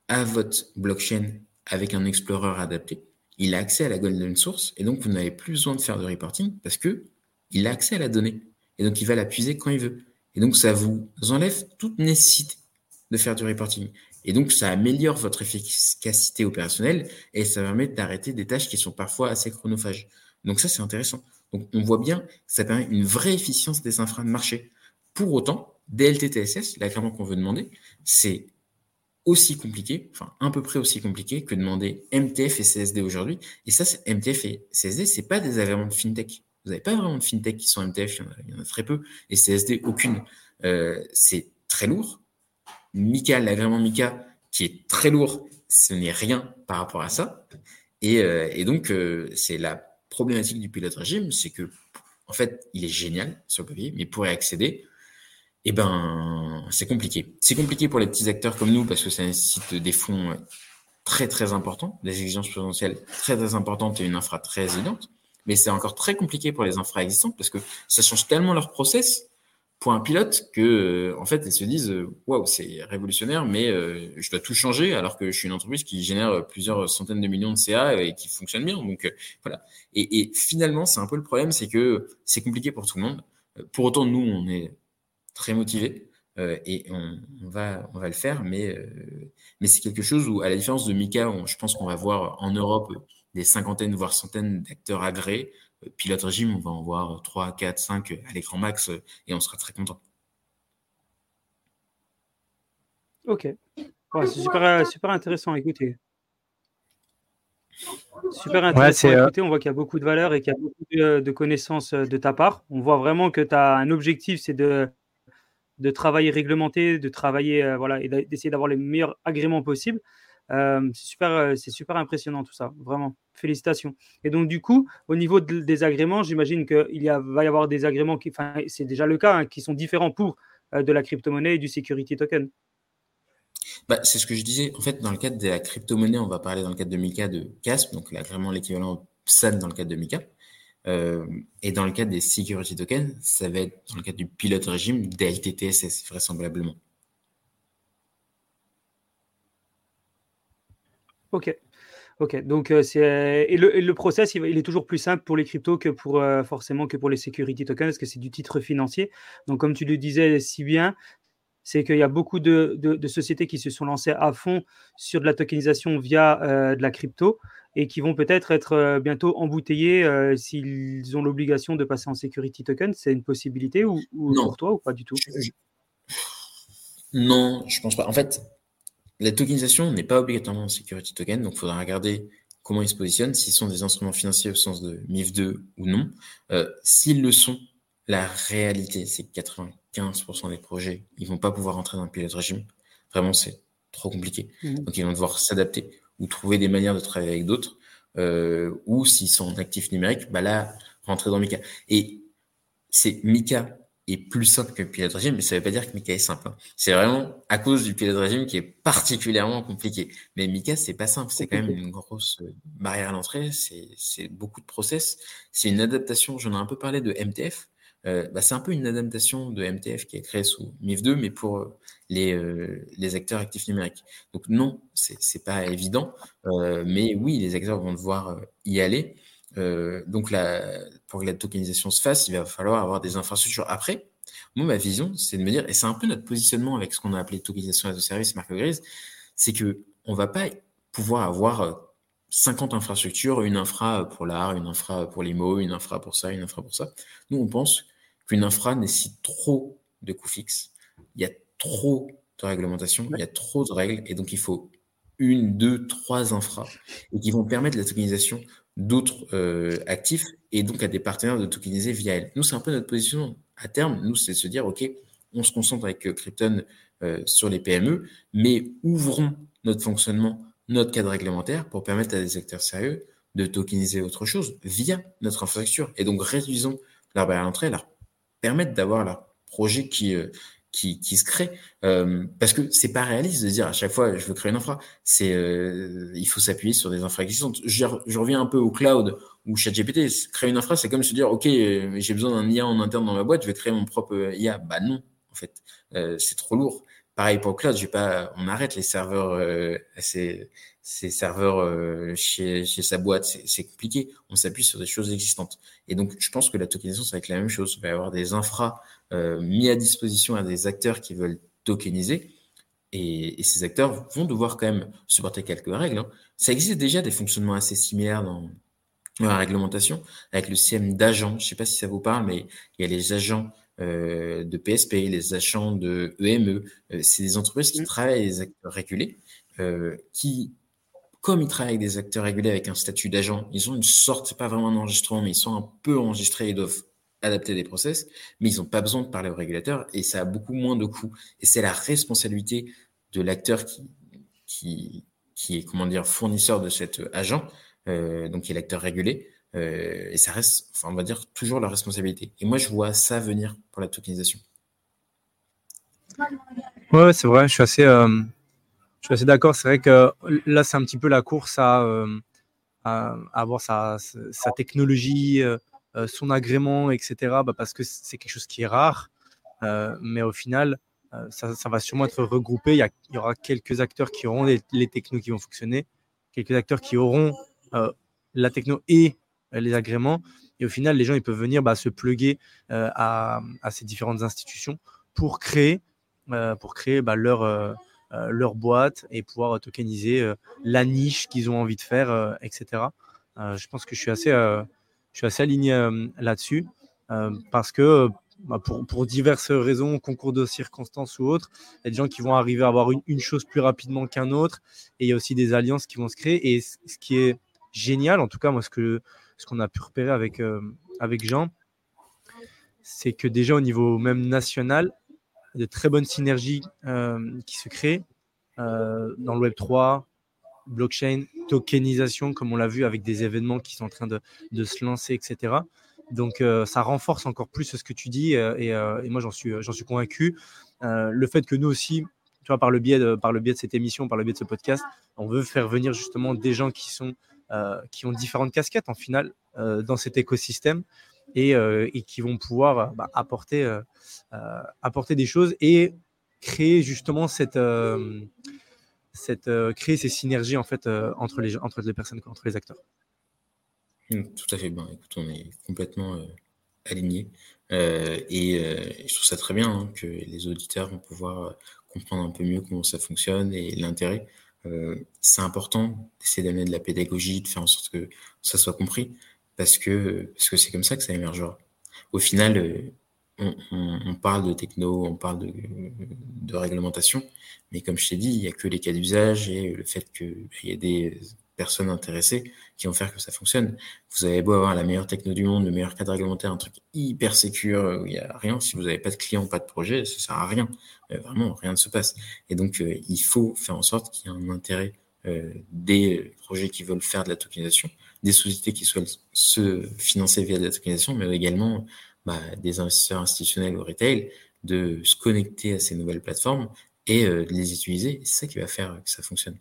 à votre blockchain avec un explorer adapté, il a accès à la golden source et donc vous n'avez plus besoin de faire de reporting parce que il a accès à la donnée et donc il va la puiser quand il veut. Et donc, ça vous enlève toute nécessité de faire du reporting. Et donc, ça améliore votre efficacité opérationnelle et ça permet d'arrêter des tâches qui sont parfois assez chronophages. Donc, ça, c'est intéressant. Donc, on voit bien que ça permet une vraie efficience des infras de marché. Pour autant, DLT-TSS, la clairement qu'on veut demander, c'est aussi compliqué, enfin à peu près aussi compliqué que demander MTF et CSD aujourd'hui. Et ça, MTF et CSD, c'est pas des agréments de fintech. Vous n'avez pas vraiment de fintech qui sont MTF, il y en a, très peu, et CSD, aucune. Euh, c'est très lourd. Mika, l'agrément Mika, qui est très lourd, ce n'est rien par rapport à ça. Et, euh, donc, euh, c'est la problématique du pilote régime, c'est que, en fait, il est génial sur le papier, mais pour y accéder, eh ben, c'est compliqué. C'est compliqué pour les petits acteurs comme nous parce que ça nécessite des fonds très très importants, des exigences potentielles très très importantes et une infra très évidente mais c'est encore très compliqué pour les infra existantes parce que ça change tellement leur process pour un pilote que euh, en fait ils se disent euh, waouh c'est révolutionnaire mais euh, je dois tout changer alors que je suis une entreprise qui génère plusieurs centaines de millions de CA et qui fonctionne bien donc voilà et, et finalement c'est un peu le problème c'est que c'est compliqué pour tout le monde pour autant nous on est très motivés et on, on, va on va le faire mais mais c'est quelque chose où à la différence de Mika je pense qu'on va voir en Europe des cinquantaines, voire centaines d'acteurs agréés. Euh, pilote régime, on va en voir 3, 4, 5 à l'écran max euh, et on sera très content. Ok. c'est super, super intéressant à écouter. Super intéressant. Écoutez, on voit qu'il y a beaucoup de valeur et qu'il y a beaucoup de, connaissances de ta part. On voit vraiment que tu as un objectif, c'est de, de travailler réglementé, de travailler voilà, et d'essayer d'avoir les meilleurs agréments possibles. C'est super, c'est super impressionnant tout ça, vraiment. Félicitations. Et donc, du coup, au niveau des agréments, j'imagine qu'il y va y avoir des agréments qui, c'est déjà le cas, hein, qui sont différents pour de la crypto-monnaie et du security token. Bah, c'est ce que je disais. En fait, dans le cadre de la crypto-monnaie, on va parler dans le cadre de Mika de CASP, donc l'agrément l'équivalent SAN dans le cadre de Mika. Et dans le cadre des security tokens, ça va être dans le cadre du pilote régime DLTTSS, vraisemblablement. Ok. Ok, donc euh, c'est et le, process il, est toujours plus simple pour les cryptos que pour euh, forcément que pour les security tokens parce que c'est du titre financier. Donc comme tu le disais si bien, c'est qu'il y a beaucoup de, sociétés qui se sont lancées à fond sur de la tokenisation via euh, de la crypto et qui vont peut-être être, euh, bientôt embouteillées euh, s'ils ont l'obligation de passer en security token. C'est une possibilité ou, pour toi ou pas du tout? Non, je pense pas. En fait, la tokenisation n'est pas obligatoirement en security token, donc il faudra regarder comment ils se positionnent, s'ils sont des instruments financiers au sens de MIF2 ou non. s'ils le sont, la réalité, c'est que 95% des projets, ils vont pas pouvoir entrer dans le pilote régime. Vraiment, c'est trop compliqué. Mhm. Donc, ils vont devoir s'adapter ou trouver des manières de travailler avec d'autres. Euh, ou s'ils sont en actif numérique, bah là, rentrer dans Mika. Et c'est Mika est plus simple que le pilote régime, mais ça veut pas dire que Mika est simple. Hein. C'est vraiment à cause du pilote régime qui est particulièrement compliqué. Mais Mika, c'est pas simple. C'est quand même une grosse barrière à l'entrée. C'est beaucoup de process. C'est une adaptation. J'en ai un peu parlé de MTF. Euh, bah, c'est un peu une adaptation de MTF qui est créée sous MIF2, mais pour euh, les, euh, les acteurs actifs numériques. Donc non, c'est pas évident, mais oui, les acteurs vont devoir y aller. Donc la, pour que la tokenisation se fasse, il va falloir avoir des infrastructures. Après, moi, ma vision, c'est de me dire, et c'est un peu notre positionnement avec ce qu'on a appelé tokenisation as a service, marque grise, c'est que on va pas pouvoir avoir 50 infrastructures, une infra pour l'art, une infra pour l'IMO, une infra pour ça, une infra pour ça. Nous, on pense qu'une infra nécessite trop de coûts fixes. Il y a trop de réglementation, il y a trop de règles, et donc il faut une, deux, trois infras, et qui vont permettre la tokenisation d'autres euh, actifs, et donc à des partenaires de tokeniser via elles. Nous, c'est un peu notre position à terme. Nous, c'est de se dire, OK, on se concentre avec euh, Krypton euh, sur les PME, mais ouvrons notre fonctionnement, notre cadre réglementaire pour permettre à des acteurs sérieux de tokeniser autre chose via notre infrastructure. Et donc, réduisons leur barrière à l'entrée, leur permettre d'avoir leur projet qui, euh, qui, qui, se crée. Euh, parce que c'est pas réaliste de dire à chaque fois je veux créer une infra. C'est euh, il faut s'appuyer sur des infra existantes. Je, reviens un peu au cloud ou ChatGPT. Créer une infra, c'est comme se dire ok j'ai besoin d'un IA en interne dans ma boîte, je vais créer mon propre IA. Bah non en fait, c'est trop lourd. Pareil pour le cloud, j'ai pas, on arrête les serveurs, euh, ces, serveurs euh, chez, chez sa boîte, c'est compliqué. On s'appuie sur des choses existantes. Et donc, je pense que la tokenisation, ça va être la même chose. Il va y avoir des infras euh, mis à disposition à des acteurs qui veulent tokeniser. Et, et, ces acteurs vont devoir quand même supporter quelques règles. Hein. Ça existe déjà des fonctionnements assez similaires dans, dans la réglementation, avec le CM d'agents. Je sais pas si ça vous parle, mais il y a les agents euh, de PSP, les achats de EME. Euh, c'est des entreprises qui mmh. travaillent avec des acteurs régulés, euh, qui, comme ils travaillent avec des acteurs régulés avec un statut d'agent, ils ont une sorte, c'est pas vraiment un enregistrement, mais ils sont un peu enregistrés, ils doivent adapter des process, mais ils n'ont pas besoin de parler au régulateur et ça a beaucoup moins de coûts. Et c'est la responsabilité de l'acteur qui, est, comment dire, fournisseur de cet agent, euh, donc qui est l'acteur régulé, euh, et ça reste, on va dire, toujours leur responsabilité. Et moi, je vois ça venir pour la tokenisation. Ouais, c'est vrai, je suis assez, euh, je suis assez d'accord. C'est vrai que là, c'est un petit peu la course à, euh, avoir sa, technologie, son agrément, etc. Bah, parce que c'est quelque chose qui est rare. mais au final, ça, va sûrement être regroupé. Il y, aura quelques acteurs qui auront les, technos qui vont fonctionner, quelques acteurs qui auront la techno et euh, les agréments. Et au final, les gens ils peuvent venir bah, se pluguer euh, à, ces différentes institutions pour créer, euh, pour créer bah, leur, leur boîte et pouvoir tokeniser la niche qu'ils ont envie de faire, etc. je pense que je suis assez, je suis assez aligné là-dessus parce que bah, pour, pour, diverses raisons, concours de circonstances ou autres, il y a des gens qui vont arriver à avoir une, chose plus rapidement qu'un autre et il y a aussi des alliances qui vont se créer. Et ce qui est génial. En tout cas, moi, ce que ce qu'on a pu repérer avec, avec Jean, c'est que déjà au niveau même national, de très bonnes synergies qui se créent dans le Web 3, blockchain, tokenisation, comme on l'a vu avec des événements qui sont en train de, se lancer, etc. Donc, euh, ça renforce encore plus ce que tu dis euh, euh, et, moi, j'en suis, convaincu. le fait que nous aussi, tu par le, biais de, par le biais de cette émission, par le biais de ce podcast, on veut faire venir justement des gens qui, sont, qui ont différentes casquettes en final dans cet écosystème et, et qui vont pouvoir bah, apporter, apporter des choses et créer justement cette cette, euh, créer ces synergies en fait euh, entre, les, entre les personnes, entre les acteurs. Mmh, tout à fait. bien. écoute, on est complètement euh, alignés. et je trouve ça très bien hein, que les auditeurs vont pouvoir comprendre un peu mieux comment ça fonctionne et l'intérêt. c'est important d'essayer d'amener de la pédagogie, de faire en sorte que ça soit compris, parce que parce que c'est comme ça que ça émergera. Au final, on, parle de techno, on parle de, réglementation, mais comme je t'ai dit, il n'y a que les cas d'usage et le fait qu'il y ait des personnes intéressées qui vont faire que ça fonctionne. Vous avez beau avoir la meilleure techno du monde, le meilleur cadre réglementaire, un truc hyper sécure où il n'y a rien, si vous n'avez pas de client, pas de projet, ça sert à rien. Euh, vraiment, rien ne se passe. Et donc, euh, il faut faire en sorte qu'il y ait un intérêt euh, des projets qui veulent faire de la tokenisation, des sociétés qui souhaitent se financer via de la tokenisation, mais également bah, des investisseurs institutionnels au retail de se connecter à ces nouvelles plateformes et euh, de les utiliser. C'est ça qui va faire que ça fonctionne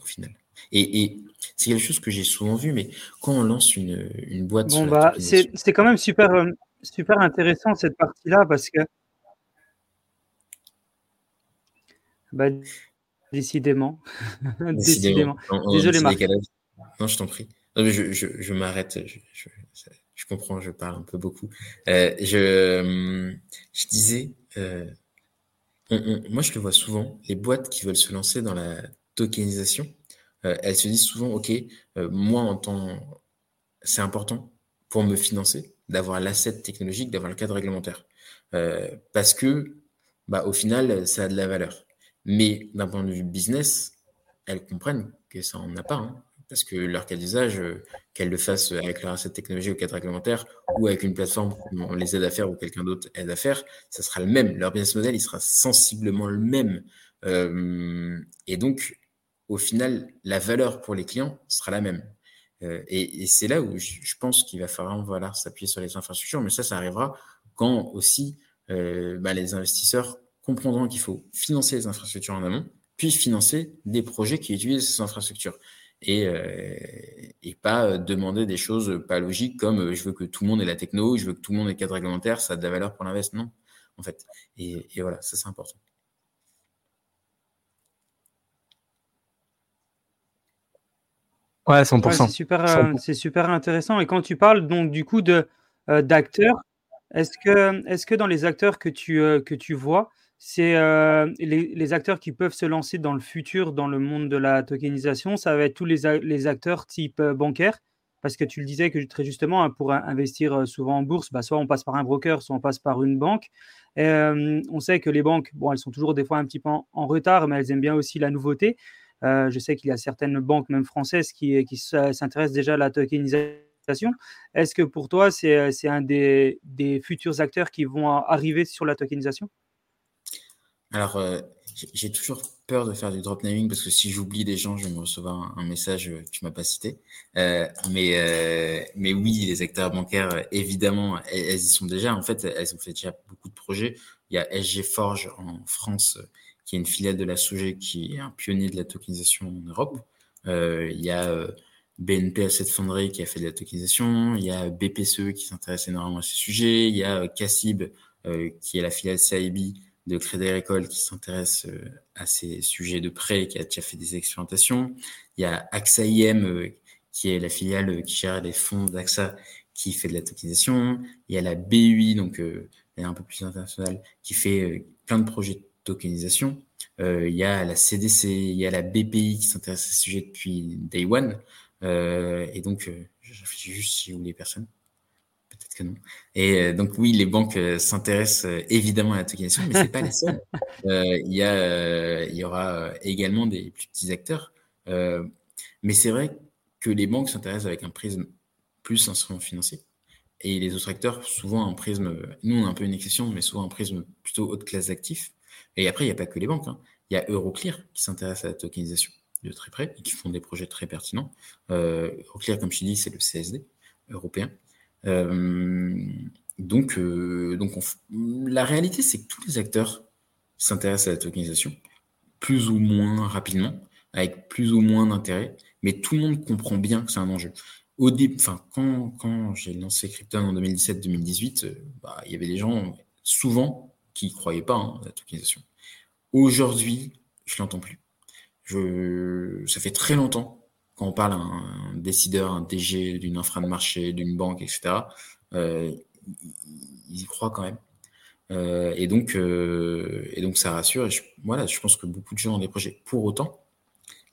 au final. Et, et c'est quelque chose que j'ai souvent vu, mais quand on lance une, une boîte. Bon, bah, c'est quand même super, euh, super intéressant cette partie-là parce que. Bah, décidément. décidément. Désolé, Marc. Non, je t'en prie. Je, je, je m'arrête. Je, je comprends, je parle un peu beaucoup. Euh, je, je disais, euh, moi je le vois souvent, les boîtes qui veulent se lancer dans la tokenisation, euh, elles se disent souvent, OK, moi en tant... C'est important pour me financer d'avoir l'asset technologique, d'avoir le cadre réglementaire. parce que, bah, au final, ça a de la valeur. Mais d'un point de vue business, elles comprennent que ça n'en a pas. Hein parce que leur cas d'usage, euh, qu'elles le fassent avec leur asset technologie ou cadre réglementaire ou avec une plateforme qu'on les aide à faire ou quelqu'un d'autre aide à faire, ça sera le même. Leur business model, il sera sensiblement le même. Euh, et donc, au final, la valeur pour les clients sera la même. Euh, et, c'est là où je, pense qu'il va falloir voilà, s'appuyer sur les infrastructures, mais ça, ça arrivera quand aussi bah, les investisseurs comprendront qu'il faut financer les infrastructures en amont, puis financer des projets qui utilisent ces infrastructures et, euh, et pas euh, demander des choses pas logiques comme euh, je veux que tout le monde ait la techno, je veux que tout le monde ait le cadre réglementaire, ça a de la valeur pour l'investissement. Non, en fait. Et, et voilà, ça c'est important. Ouais, 100%. c'est super, c'est super intéressant. Et quand tu parles donc du coup de d'acteurs, est-ce que, est-ce que dans les acteurs que tu, que tu vois, c'est euh, les, acteurs qui peuvent se lancer dans le futur dans le monde de la tokenisation. Ça va être tous les, acteurs type euh, bancaire, parce que tu le disais que très justement, hein, pour investir euh, souvent en bourse, bah, soit on passe par un broker, soit on passe par une banque. on sait que les banques, bon, elles sont toujours des fois un petit peu en, retard, mais elles aiment bien aussi la nouveauté. je sais qu'il y a certaines banques, même françaises, qui, s'intéressent déjà à la tokenisation. Est-ce que pour toi, c'est un des futurs acteurs qui vont arriver sur la tokenisation? Alors, euh, j'ai toujours peur de faire du drop naming parce que si j'oublie des gens, je vais me recevoir un, message que tu m'as pas cité. Euh, mais, euh, mais oui, les acteurs bancaires, évidemment, elles, y sont déjà. En fait, elles ont fait déjà beaucoup de projets. Il y a SG Forge en France, qui est une filiale de la SOG, qui est un pionnier de la tokenisation en Europe. il y a BNP Asset Foundry qui a fait de la tokenisation. Il y a BPCE qui s'intéresse énormément à ces sujets. Il y a Cassib, qui est la filiale CIB, de Crédit Agricole qui s'intéresse euh, à ces sujets de prêt, qui a déjà fait des expérimentations. Il y a AXA IM, euh, qui est la filiale qui gère les fonds d'AXA, qui fait de la tokenisation. Il y a la BUI, donc euh, un peu plus internationale, qui fait plein de projets de tokenisation. il y a la CDC, il y a la BPI qui s'intéresse à ce sujet depuis Day One. et donc, je réfléchis juste si vous Et euh, donc oui, les banques euh, s'intéressent euh, évidemment à la tokenisation, mais c'est pas les seuls. Il y a, il y aura également des plus petits acteurs. mais c'est vrai que les banques s'intéressent avec un prisme plus instrument financier. Et les autres acteurs, souvent un prisme, nous on a un peu une exception, mais souvent un prisme plutôt haute classe d'actifs. Et après, il n'y a pas que les banques. Hein. Il y a Euroclear qui s'intéresse à la tokenisation de très près et qui font des projets très pertinents. Euh, Euroclear, comme je dis, c'est le CSD européen. Euh, donc, euh, la réalité, c'est que tous les acteurs s'intéressent à la tokenisation, plus ou moins rapidement, avec plus ou moins d'intérêt, mais tout le monde comprend bien que c'est un enjeu. Au début, enfin, quand, j'ai lancé Krypton en 2017-2018, euh, bah, il y avait des gens, souvent, qui ne croyaient pas hein, à la tokenisation. Aujourd'hui, je l'entends plus. Ça fait très longtemps quand on parle à un décideur, un DG d'une infra de marché, d'une banque, etc. Euh, ils y croient quand même. Euh, et, donc, euh, et donc, ça rassure. Je, je pense que beaucoup de gens ont des projets. Pour autant,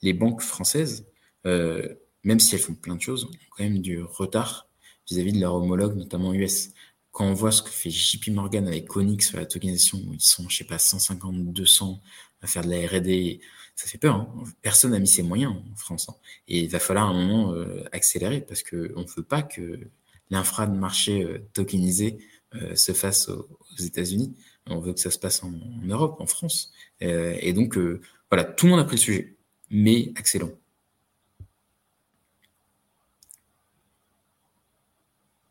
les banques françaises, même si elles font plein de choses, ont quand même du retard vis-à-vis de leurs homologues, notamment US. Quand on voit ce que fait JP Morgan avec Onyx sur la tokenisation, où ils sont, je sais pas, 150, 200 à faire de la R&D, ça fait peur. Hein. Personne n'a mis ses moyens en France. Hein. Et il va falloir à un moment accélérer parce qu'on ne veut pas que l'infra de marché euh, tokenisé euh, se fasse aux, États-Unis. On veut que ça se passe en, Europe, en France. Euh, et donc, voilà, tout le monde a pris le sujet, mais excellent.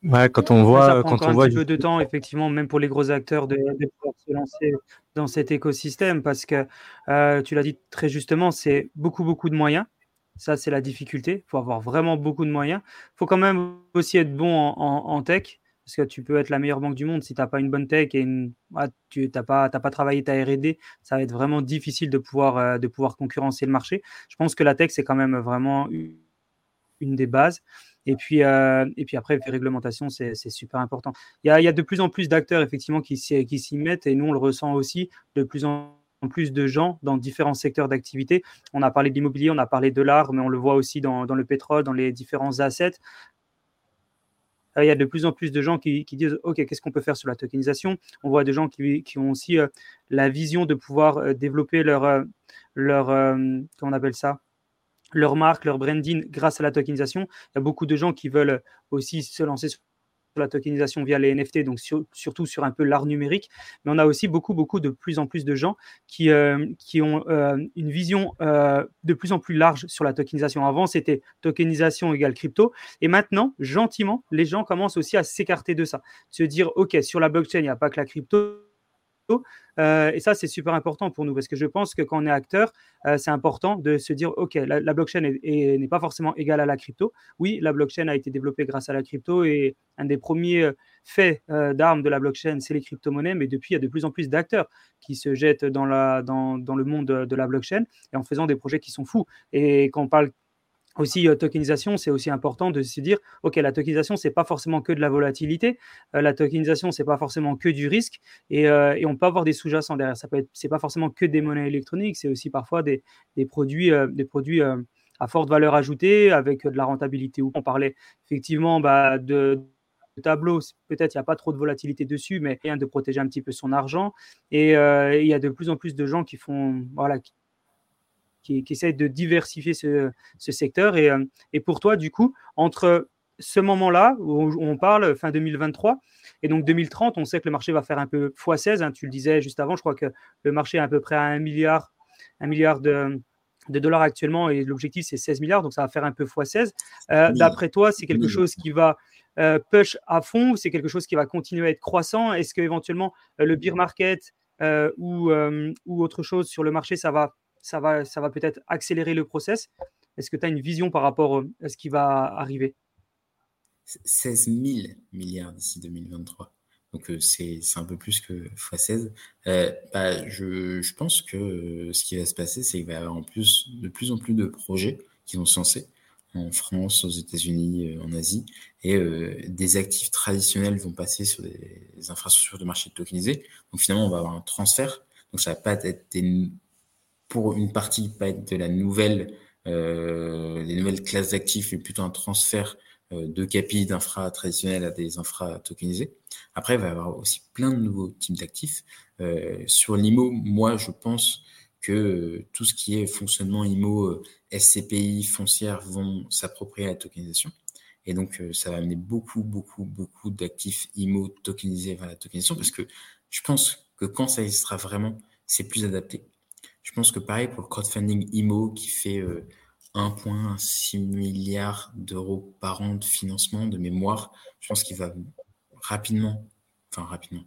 Ouais, quand on voit, ça quand on un voit, petit peu de temps, effectivement, même pour les gros acteurs, de, pouvoir se lancer dans cet écosystème, parce que tu l'as dit très justement, c'est beaucoup, beaucoup de moyens. Ça, c'est la difficulté. Il faut avoir vraiment beaucoup de moyens. Il faut quand même aussi être bon en, tech, parce que tu peux être la meilleure banque du monde si tu n'as pas une bonne tech et tu n'as pas, pas travaillé ta RD, ça va être vraiment difficile de pouvoir, euh, de pouvoir concurrencer le marché. Je pense que la tech, c'est quand même vraiment une des bases. Et puis, euh, et puis après, les réglementations, c'est super important. Il y, a, il y, a, de plus en plus d'acteurs, effectivement, qui s'y mettent, et nous, on le ressent aussi de plus en plus de gens dans différents secteurs d'activité. On a parlé de l'immobilier, on a parlé de l'art, mais on le voit aussi dans, le pétrole, dans les différents assets. Euh, il y a de plus en plus de gens qui, disent OK, qu'est-ce qu'on peut faire sur la tokenisation? On voit des gens qui, ont aussi euh, la vision de pouvoir euh, développer leur, leur comment on appelle ça? Leur marque, leur branding grâce à la tokenisation. Il y a beaucoup de gens qui veulent aussi se lancer sur la tokenisation via les NFT, donc surtout sur un peu l'art numérique. Mais on a aussi beaucoup, beaucoup de plus en plus de gens qui, euh, qui ont euh, une vision euh, de plus en plus large sur la tokenisation. Avant, c'était tokenisation égale crypto. Et maintenant, gentiment, les gens commencent aussi à s'écarter de ça. Se dire, OK, sur la blockchain, il n'y a pas que la crypto euh, et ça, c'est super important pour nous parce que je pense que quand on est acteur, euh, c'est important de se dire, OK, la, blockchain n'est pas forcément égale à la crypto. Oui, la blockchain a été développée grâce à la crypto et un des premiers euh, faits d'armes de la blockchain, c'est les crypto-monnaies. Mais depuis, il y a de plus en plus d'acteurs qui se jettent dans, dans, le monde de la blockchain et en faisant des projets qui sont fous. Et quand on parle aussi euh, tokenisation, c'est aussi important de se dire, OK, la tokenisation, c'est pas forcément que de la volatilité, euh, la tokenisation, c'est pas forcément que du risque, et, euh, et on peut avoir des sous-jacents derrière. Ça peut être, c'est pas forcément que des monnaies électroniques, c'est aussi parfois des, produits, des produits à forte valeur ajoutée avec de la rentabilité. On parlait effectivement bah, de, tableau, peut-être il n'y a pas trop de volatilité dessus, mais rien de protéger un petit peu son argent. Et il y a de plus en plus de gens qui font, voilà, essaie de diversifier ce, secteur. Et, euh, et, pour toi, du coup, entre ce moment-là, où on parle fin 2023, et donc 2030, on sait que le marché va faire un peu x16, hein, tu le disais juste avant, je crois que le marché est à peu près à 1 milliard, milliard de, de dollars actuellement et l'objectif c'est 16 milliards, donc ça va faire un peu x16. Euh, d'après toi, c'est quelque chose qui va euh, push à fond, c'est quelque chose qui va continuer à être croissant? Est-ce que éventuellement le beer market ou, ou autre chose sur le marché, ça va ça va, ça va peut-être accélérer le process. Est-ce que tu as une vision par rapport euh, à ce qui va arriver? 16 000 milliards d'ici 2023. Donc euh, c'est un peu plus que x16. Euh, bah, je, je, pense que ce qui va se passer, c'est qu'il va y avoir en plus, de plus en plus de projets qui vont se lancer en France, aux États-Unis, en Asie, et des actifs traditionnels vont passer sur des, infrastructures de marché tokenisées. Donc finalement, on va avoir un transfert. Donc ça va pas être des pour une partie pas de la nouvelle, euh, les nouvelles classes d'actifs, mais plutôt un transfert euh, de capi d'infra traditionnels à des infra tokenisés. Après, il va y avoir aussi plein de nouveaux types d'actifs. Euh, sur l'IMO, moi, je pense que tout ce qui est fonctionnement IMO, SCPI, foncière vont s'approprier à la tokenisation. Et donc, ça va amener beaucoup, beaucoup, beaucoup d'actifs IMO tokenisés vers la tokenisation parce que je pense que quand ça existera vraiment, c'est plus adapté. Je pense que pareil pour le crowdfunding IMO qui fait 1,6 milliard d'euros par an de financement de mémoire, je pense qu'il va rapidement, enfin rapidement,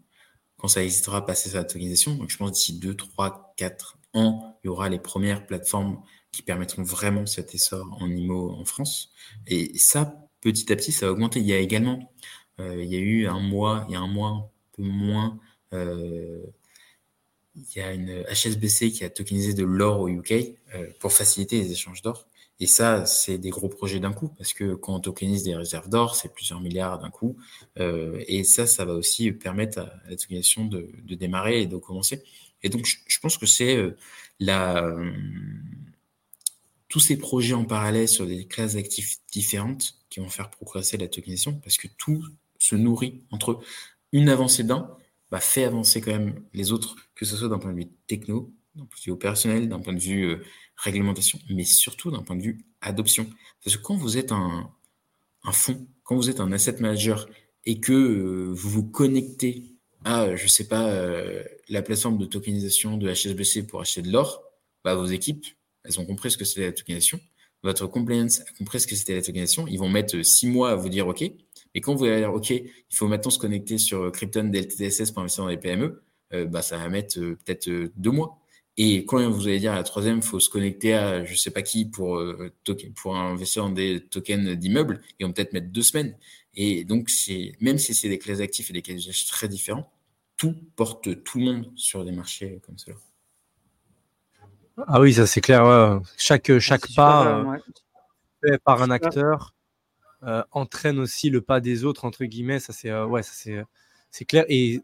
quand ça existera, passer sa tokenisation. Donc je pense d'ici 2, 3, 4 ans, il y aura les premières plateformes qui permettront vraiment cet essor en IMO en France. Et ça, petit à petit, ça va augmenter. Il y a également, euh, il y a eu un mois, il y a un mois un peu moins, euh, il y a une HSBC qui a tokenisé de l'or au UK euh, pour faciliter les échanges d'or. Et ça, c'est des gros projets d'un coup, parce que quand on tokenise des réserves d'or, c'est plusieurs milliards d'un coup. Euh, et ça, ça va aussi permettre à la tokenisation de, démarrer et de commencer. Et donc, je, pense que c'est euh, la, tous ces projets en parallèle sur des classes d'actifs différentes qui vont faire progresser la tokenisation, parce que tout se nourrit entre. Une avancée d'un bah, fait avancer quand même les autres, que ce soit d'un point de vue techno, d'un point de vue opérationnel, d'un point de vue euh, réglementation, mais surtout d'un point de vue adoption. Parce que quand vous êtes un, fonds, quand vous êtes un asset manager et que euh, vous vous connectez à, je sais pas, euh, la plateforme de tokenisation de HSBC pour acheter de l'or, bah, vos équipes, elles ont compris ce que c'était la tokenisation. Votre compliance a compris ce que c'était la tokenisation. Ils vont mettre six mois à vous dire OK. Et quand vous allez dire OK, il faut maintenant se connecter sur Krypton DLTSS pour investir dans les PME, euh, bah, ça va mettre euh, peut-être deux mois. Et quand vous allez dire à la troisième, il faut se connecter à je sais pas qui pour, euh, pour investir dans des tokens d'immeubles, ils vont peut-être mettre deux semaines. Et donc, c'est même si c'est des classes actifs et des classes d'usage très différents, tout porte tout le monde sur des marchés comme cela. Ah oui, ça c'est clair. Ouais. Chaque, chaque pas euh, fait par un acteur euh, entraîne aussi le pas des autres, entre guillemets. Ça c'est ouais, ça c'est, clair. Et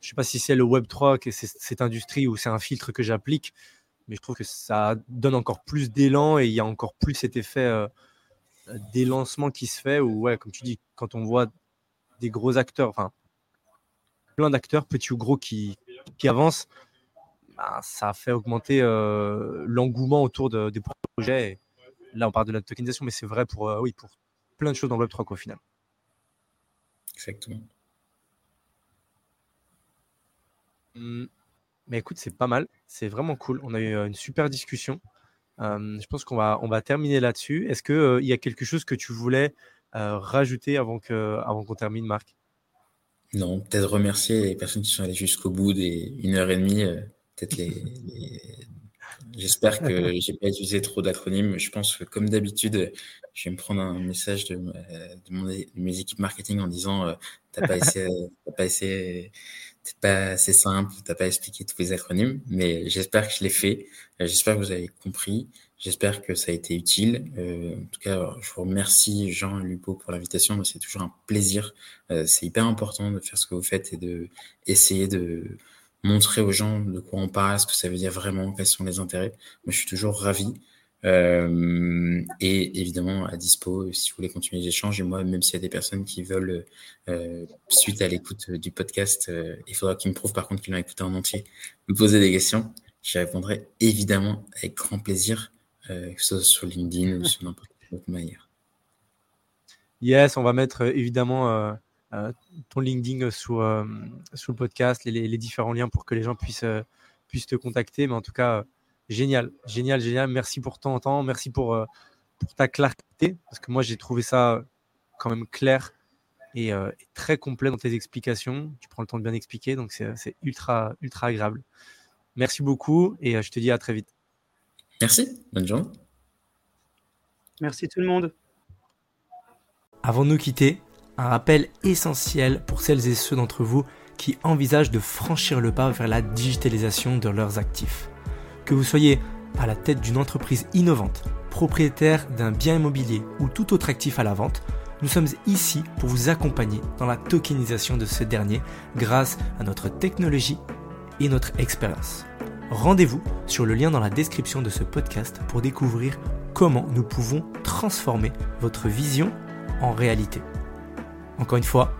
je sais pas si c'est le Web 3, que c'est cette industrie ou c'est un filtre que j'applique, mais je trouve que ça donne encore plus d'élan et il y a encore plus cet effet euh, des lancements qui se fait où, ouais, comme tu dis, quand on voit des gros acteurs, enfin, plein d'acteurs, petits ou gros, qui, qui avancent, bah, ça fait augmenter euh, l'engouement autour de, des projets. Et là, on parle de la tokenisation, mais c'est vrai pour, euh, oui, pour plein de choses dans le Web 3 au final. Exactement. Mmh. Mais écoute, c'est pas mal, c'est vraiment cool. On a eu une super discussion. Euh, je pense qu'on va, on va terminer là-dessus. Est-ce qu'il euh, y a quelque chose que tu voulais euh, rajouter avant qu'on avant qu'on termine, Marc? Non, peut-être remercier les personnes qui sont allées jusqu'au bout des une heure et demie. peut-être les, les... J'espère que j'ai pas utilisé trop d'acronymes. Je pense que, comme d'habitude, je vais me prendre un message de, de, mon, de mes équipes marketing en disant t'as pas essayé, t'as pas essayé c'est pas assez simple, t'as pas expliqué tous les acronymes, mais j'espère que je l'ai fait. Euh, j'espère que vous avez compris. J'espère que ça a été utile. Euh, en tout cas, je vous remercie Jean et Lupo pour l'invitation. C'est toujours un plaisir. Euh, c'est hyper important de faire ce que vous faites et de essayer de montrer aux gens de quoi on parle, ce que ça veut dire vraiment, quels sont les intérêts. Moi, je suis toujours ravi. Euh, et évidemment à dispo si vous voulez continuer les échanges. Et moi, même s'il y a des personnes qui veulent, euh, suite à l'écoute du podcast, euh, il faudra qu'ils me prouvent par contre qu'ils l'ont écouté en entier, me poser des questions. J'y répondrai évidemment avec grand plaisir, euh, que ce soit sur LinkedIn ou sur n'importe quelle autre manière. Yes, on va mettre évidemment ton LinkedIn sous, sous le podcast, les, les, différents liens pour que les gens puissent, puissent te contacter. Mais en tout cas, Génial, génial, génial. Merci pour ton temps, merci pour, euh, pour ta clarté, parce que moi j'ai trouvé ça quand même clair et, euh, et, très complet dans tes explications. Tu prends le temps de bien expliquer, donc c'est ultra, ultra agréable. Merci beaucoup et euh, je te dis à très vite. Merci, bonne journée. Merci tout le monde. Avant de nous quitter, un rappel essentiel pour celles et ceux d'entre vous qui envisagent de franchir le pas vers la digitalisation de leurs actifs. Que vous soyez à la tête d'une entreprise innovante, propriétaire d'un bien immobilier ou tout autre actif à la vente, nous sommes ici pour vous accompagner dans la tokenisation de ce dernier grâce à notre technologie et notre expérience. Rendez-vous sur le lien dans la description de ce podcast pour découvrir comment nous pouvons transformer votre vision en réalité. Encore une fois,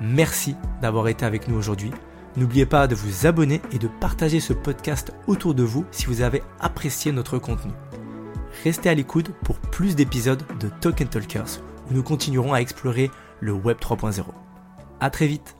merci d'avoir été avec nous aujourd'hui. N'oubliez pas de vous abonner et de partager ce podcast autour de vous si vous avez apprécié notre contenu. Restez à l'écoute pour plus d'épisodes de Token Talkers où nous continuerons à explorer le Web 3.0. À très vite